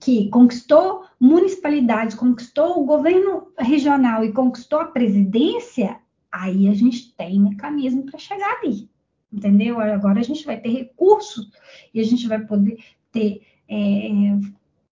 que conquistou municipalidades, conquistou o governo regional e conquistou a presidência, aí a gente tem mecanismo para chegar ali, entendeu? Agora a gente vai ter recursos e a gente vai poder ter é,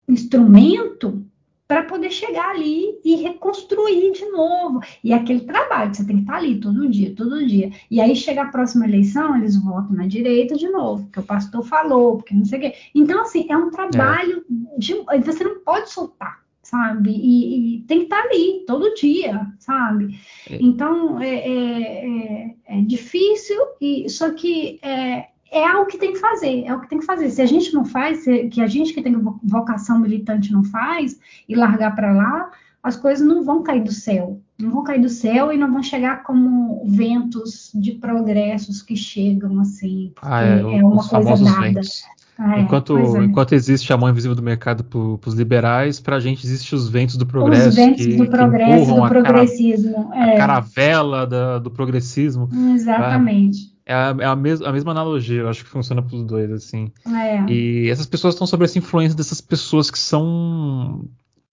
instrumento para poder chegar ali e reconstruir de novo. E é aquele trabalho, você tem que estar ali todo dia, todo dia. E aí chega a próxima eleição, eles votam na direita de novo, porque o pastor falou, porque não sei o quê. Então, assim, é um trabalho é. de. Você não pode soltar sabe? E, e, tem que estar ali todo dia, sabe? É. Então é, é, é, é difícil, e só que é, é algo que tem que fazer, é o que tem que fazer. Se a gente não faz, se, que a gente que tem vocação militante não faz e largar para lá, as coisas não vão cair do céu, não vão cair do céu e não vão chegar como ventos de progressos que chegam assim, ah, é, é uma coisa dada. Ventos. É, enquanto, é. enquanto existe a mão invisível do mercado para os liberais, para a gente existe os ventos do progresso. Os ventos que, do progresso, do progressismo. A, cara, é. a caravela da, do progressismo. Exatamente. É a, é a, mes a mesma analogia, eu acho que funciona para os dois, assim. É. E essas pessoas estão sob essa influência dessas pessoas que são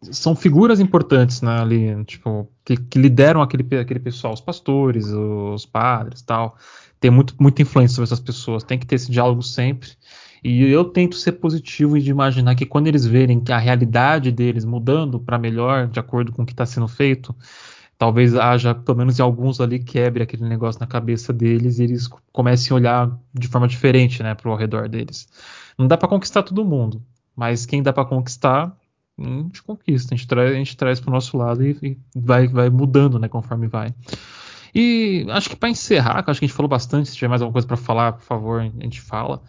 são figuras importantes né, ali, tipo, que, que, lideram aquele, aquele pessoal, os pastores, os padres tal. Tem muito, muita influência sobre essas pessoas, tem que ter esse diálogo sempre. E eu tento ser positivo e de imaginar que quando eles verem que a realidade deles mudando para melhor, de acordo com o que está sendo feito, talvez haja, pelo menos em alguns ali, quebre aquele negócio na cabeça deles e eles comecem a olhar de forma diferente, né, para o redor deles. Não dá para conquistar todo mundo, mas quem dá para conquistar, a gente conquista, a gente traz, a gente traz para o nosso lado e, e, vai, vai mudando, né, conforme vai. E acho que para encerrar, acho que a gente falou bastante, se tiver mais alguma coisa para falar, por favor, a gente fala.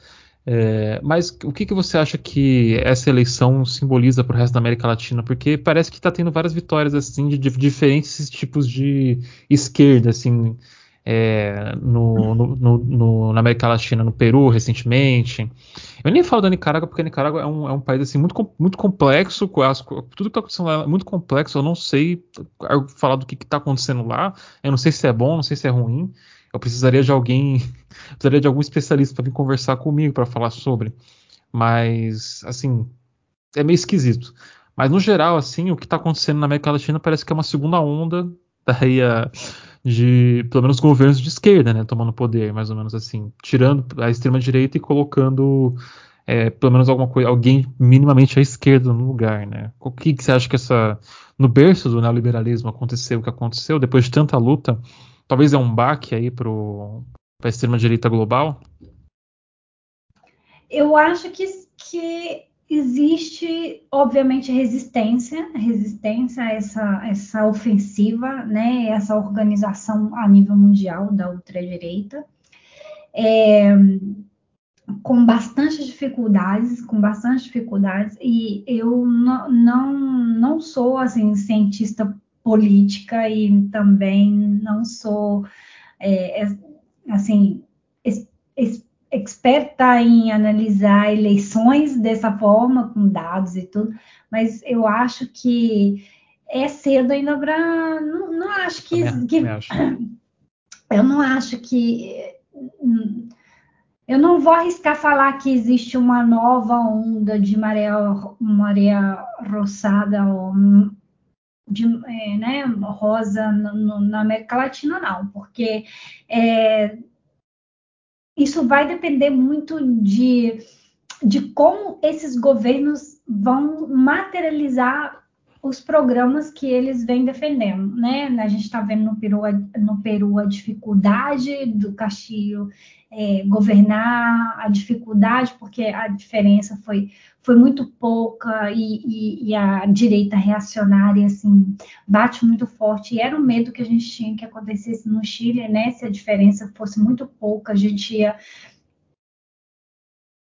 É, mas o que, que você acha que essa eleição simboliza para o resto da América Latina? Porque parece que está tendo várias vitórias assim de, de, diferentes tipos de esquerda, assim, é, no, no, no, na América Latina, no Peru recentemente. Eu nem falo da Nicarágua porque a Nicarágua é um, é um país assim muito, muito complexo, as, tudo que está acontecendo lá é muito complexo. Eu não sei falar do que está acontecendo lá. Eu não sei se é bom, não sei se é ruim. Eu precisaria de alguém, precisaria de algum especialista para vir conversar comigo para falar sobre. Mas, assim, é meio esquisito. Mas no geral, assim, o que está acontecendo na América Latina parece que é uma segunda onda daí a, de, pelo menos, governos de esquerda, né, tomando poder, mais ou menos assim, tirando a extrema direita e colocando é, pelo menos alguma coisa, alguém minimamente à esquerda no lugar, né? O que, que você acha que essa no berço do neoliberalismo aconteceu o que aconteceu depois de tanta luta? Talvez é um baque aí para a extrema-direita global? Eu acho que, que existe, obviamente, resistência, resistência a essa, essa ofensiva, né, essa organização a nível mundial da ultradireita, é, com bastante dificuldades, com bastante dificuldades, e eu não, não, não sou, assim, cientista política e também não sou é, é assim es, es, experta em analisar eleições dessa forma com dados e tudo, mas eu acho que é cedo ainda para não, não, acho que, que acho. eu não acho que eu não vou arriscar falar que existe uma nova onda de maré, maré roçada ou de, é, né, rosa no, na América Latina, não, porque é, isso vai depender muito de, de como esses governos vão materializar os programas que eles vêm defendendo, né? A gente está vendo no Peru, no Peru a dificuldade do Castillo é, governar, a dificuldade, porque a diferença foi, foi muito pouca e, e, e, a direita reacionária, assim, bate muito forte. E era o medo que a gente tinha que acontecesse no Chile, né? Se a diferença fosse muito pouca, a gente ia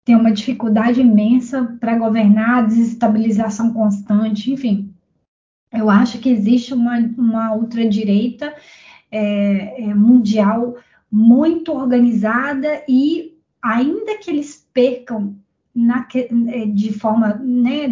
ter uma dificuldade imensa para governar, desestabilização constante, enfim. Eu acho que existe uma, uma ultradireita é, é, mundial muito organizada e ainda que eles percam na, é, de forma né,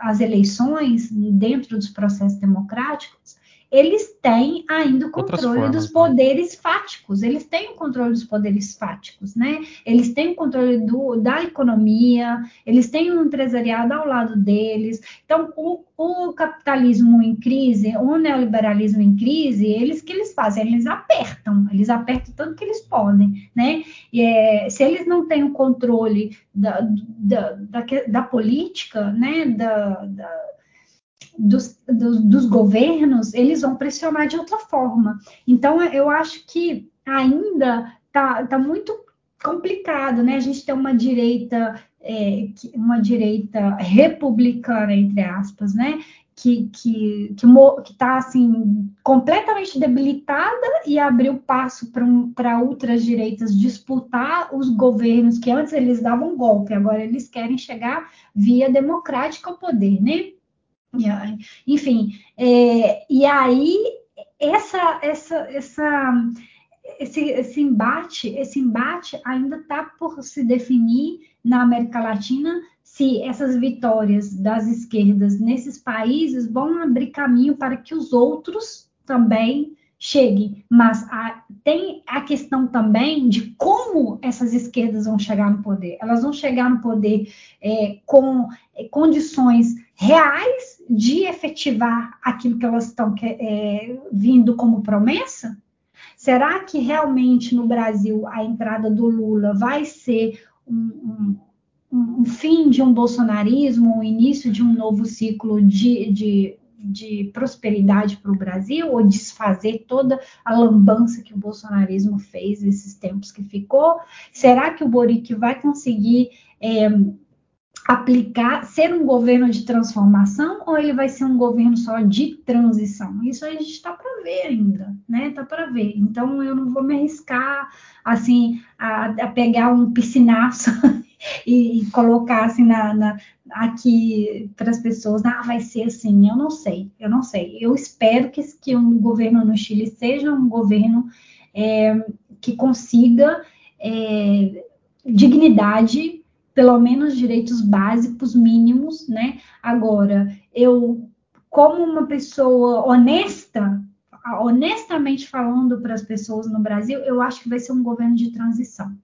as eleições dentro dos processos democráticos, eles têm ainda o controle formas, dos né? poderes né? fáticos, eles têm o controle dos poderes fáticos, né? Eles têm o controle do, da economia, eles têm um empresariado ao lado deles. Então, o, o capitalismo em crise, o neoliberalismo em crise, eles que eles fazem, eles apertam, eles apertam tanto que eles podem, né? E é, se eles não têm o controle da, da, da, da política, né? da, da dos, dos, dos, governos, eles vão pressionar de outra forma. Então, eu acho que ainda está tá muito complicado, né? A gente tem uma direita, é, uma direita republicana, entre aspas, né? Que que que está assim completamente debilitada e abriu passo para um, outras direitas disputar os governos que antes eles davam golpe, agora eles querem chegar via democrática ao poder, né? Enfim, é, e aí essa, essa, essa, esse, esse embate, esse embate ainda está por se definir na América Latina se essas vitórias das esquerdas nesses países vão abrir caminho para que os outros também cheguem. Mas a, tem a questão também de como essas esquerdas vão chegar no poder. Elas vão chegar no poder é, com é, condições reais de efetivar aquilo que elas estão é, vindo como promessa? Será que realmente no Brasil a entrada do Lula vai ser um, um, um fim de um bolsonarismo, o início de um novo ciclo de, de, de prosperidade para o Brasil, ou desfazer toda a lambança que o bolsonarismo fez nesses tempos que ficou? Será que o Boric vai conseguir é, aplicar, ser um governo de transformação ou ele vai ser um governo só de transição? Isso a gente está para ver ainda, né? Está para ver. Então eu não vou me arriscar assim a, a pegar um piscinaço e, e, colocar assim na, na aqui para as pessoas, ah, vai ser assim. Eu não sei, eu não sei. Eu espero que, que um governo no Chile seja um governo é, que consiga é, dignidade pelo menos direitos básicos mínimos, né? Agora, eu, como uma pessoa honesta, honestamente falando para as pessoas no Brasil, eu acho que vai ser um governo de transição.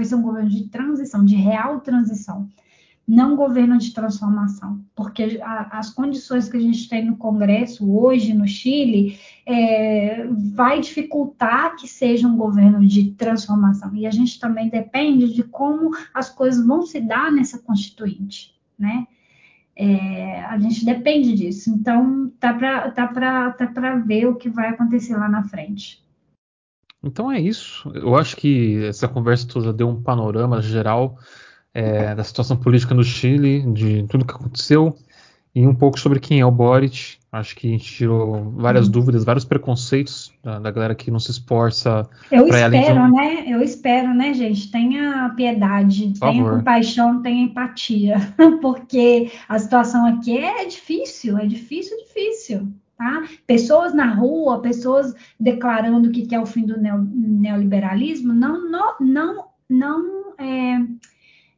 Vai ser um governo de transição, de real transição não governo de transformação, porque a, as condições que a gente tem no Congresso hoje no Chile é, vai dificultar que seja um governo de transformação. E a gente também depende de como as coisas vão se dar nessa constituinte, né? É, a gente depende disso. Então, tá para tá tá ver o que vai acontecer lá na frente. Então é isso. Eu acho que essa conversa toda deu um panorama geral é, da situação política no Chile, de tudo que aconteceu, e um pouco sobre quem é o Boric. Acho que a gente tirou várias hum. dúvidas, vários preconceitos da, da, galera que não se esforça. Eu espero, um... né? Eu espero, né, gente? Tenha piedade, tenha compaixão, tenha empatia, porque a situação aqui é difícil, é difícil, difícil. Tá? Pessoas na rua, pessoas declarando que quer o fim do neoliberalismo, não, não, não, não é,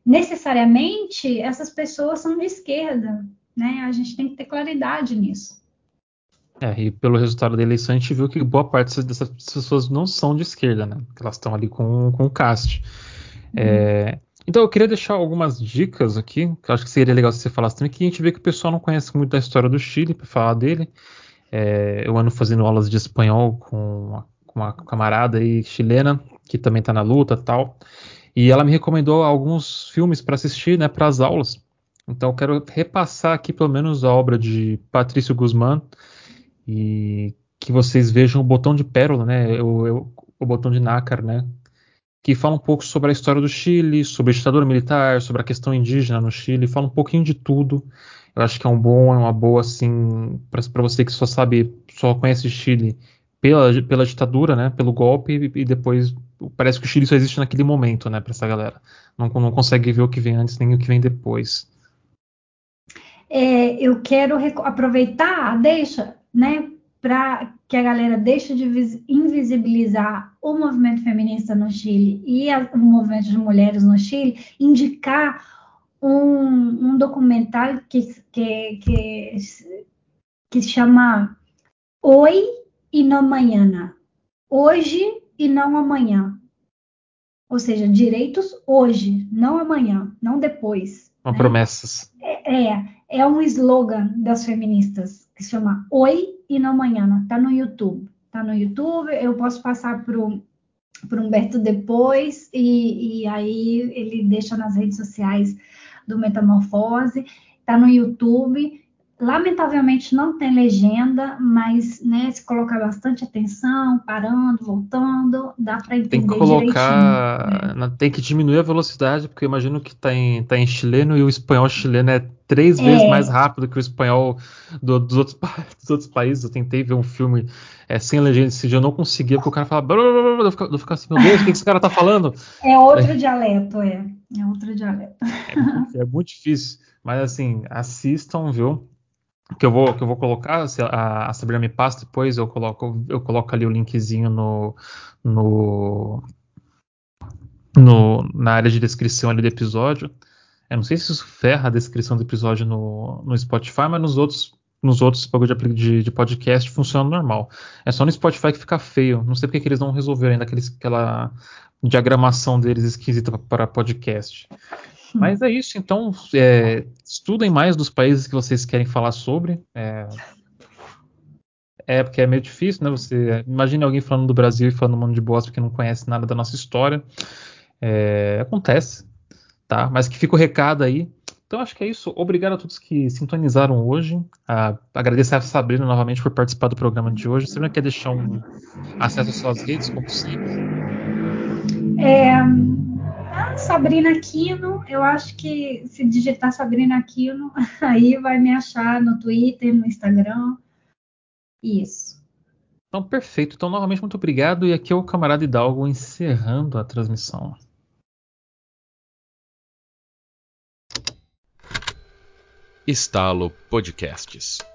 necessariamente essas pessoas são de esquerda, né? A gente tem que ter claridade nisso. É, e pelo resultado da eleição a gente viu que boa parte dessas pessoas não são de esquerda, né? Elas estão ali com, com o Cast. Uhum. É, então eu queria deixar algumas dicas aqui, que eu acho que seria legal se você falasse também, que a gente vê que o pessoal não conhece muito da história do Chile para falar dele. É, eu ando fazendo aulas de espanhol com uma, com uma camarada aí chilena, que também está na luta tal. E ela me recomendou alguns filmes para assistir, né, para as aulas. Então eu quero repassar aqui pelo menos a obra de Patrício Guzmán e que vocês vejam o Botão de Pérola, né, o, o Botão de Nácar, né, que fala um pouco sobre a história do Chile, sobre a ditadura militar, sobre a questão indígena no Chile, fala um pouquinho de tudo. Eu acho que é um bom, é uma boa assim para você que só sabe, só conhece Chile pela, pela ditadura, né, pelo golpe e, e depois parece que o Chile só existe naquele momento, né, para essa galera. Não, não consegue ver o que vem antes nem o que vem depois. É, eu quero aproveitar, deixa, né, para que a galera deixe de invisibilizar o movimento feminista no Chile e a, o movimento de mulheres no Chile, indicar um, um documentário que, que, que, que se chama Oi e não amanhã. Hoje e não amanhã. Ou seja, direitos hoje, não amanhã, não depois. Uma né? promessas. É, é, é um slogan das feministas que se chama Oi e não amanhã. Tá no YouTube. Tá no YouTube. Eu posso passar pro para Humberto depois e, e aí ele deixa nas redes sociais do Metamorfose, tá no YouTube Lamentavelmente não tem legenda, mas né, se colocar bastante atenção, parando, voltando, dá para entender Tem que colocar, né? tem que diminuir a velocidade, porque eu imagino que está em, tá em chileno e o espanhol chileno é três é. vezes mais rápido que o espanhol do, dos, outros, dos, outros, países. Eu tentei ver um filme é, sem legenda esse dia, eu não conseguia, porque o cara fala, eu, fico assim, meu Deus, o que esse cara está falando? É outro é. dialeto, é. É outro dialeto. É, é muito difícil. Mas assim, assistam, viu? que eu vou que eu vou colocar, se a, a Sabrina me passa depois, eu coloco eu coloco ali o linkzinho no no, no na área de descrição ali do episódio. Eu não sei se isso ferra a descrição do episódio no, no Spotify, mas nos outros nos outros de, de, de podcast funciona normal. É só no Spotify que fica feio. Não sei porque que eles não resolveram ainda aqueles, aquela diagramação deles esquisita para podcast. Mas é isso, então é, estudem mais dos países que vocês querem falar sobre. É, é, porque é meio difícil, né? Você imagine alguém falando do Brasil e falando um monte de bosta porque não conhece nada da nossa história. É, acontece, tá? Mas que fica o recado aí. Então acho que é isso. Obrigado a todos que sintonizaram hoje. Ah, agradecer a Sabrina novamente por participar do programa de hoje. Não quer deixar um acesso às suas redes, como sempre? É, Sabrina Aquino, eu acho que se digitar Sabrina Aquino, aí vai me achar no Twitter, no Instagram. Isso. Então, perfeito. Então, novamente, muito obrigado. E aqui é o camarada Hidalgo encerrando a transmissão. Estalo Podcasts.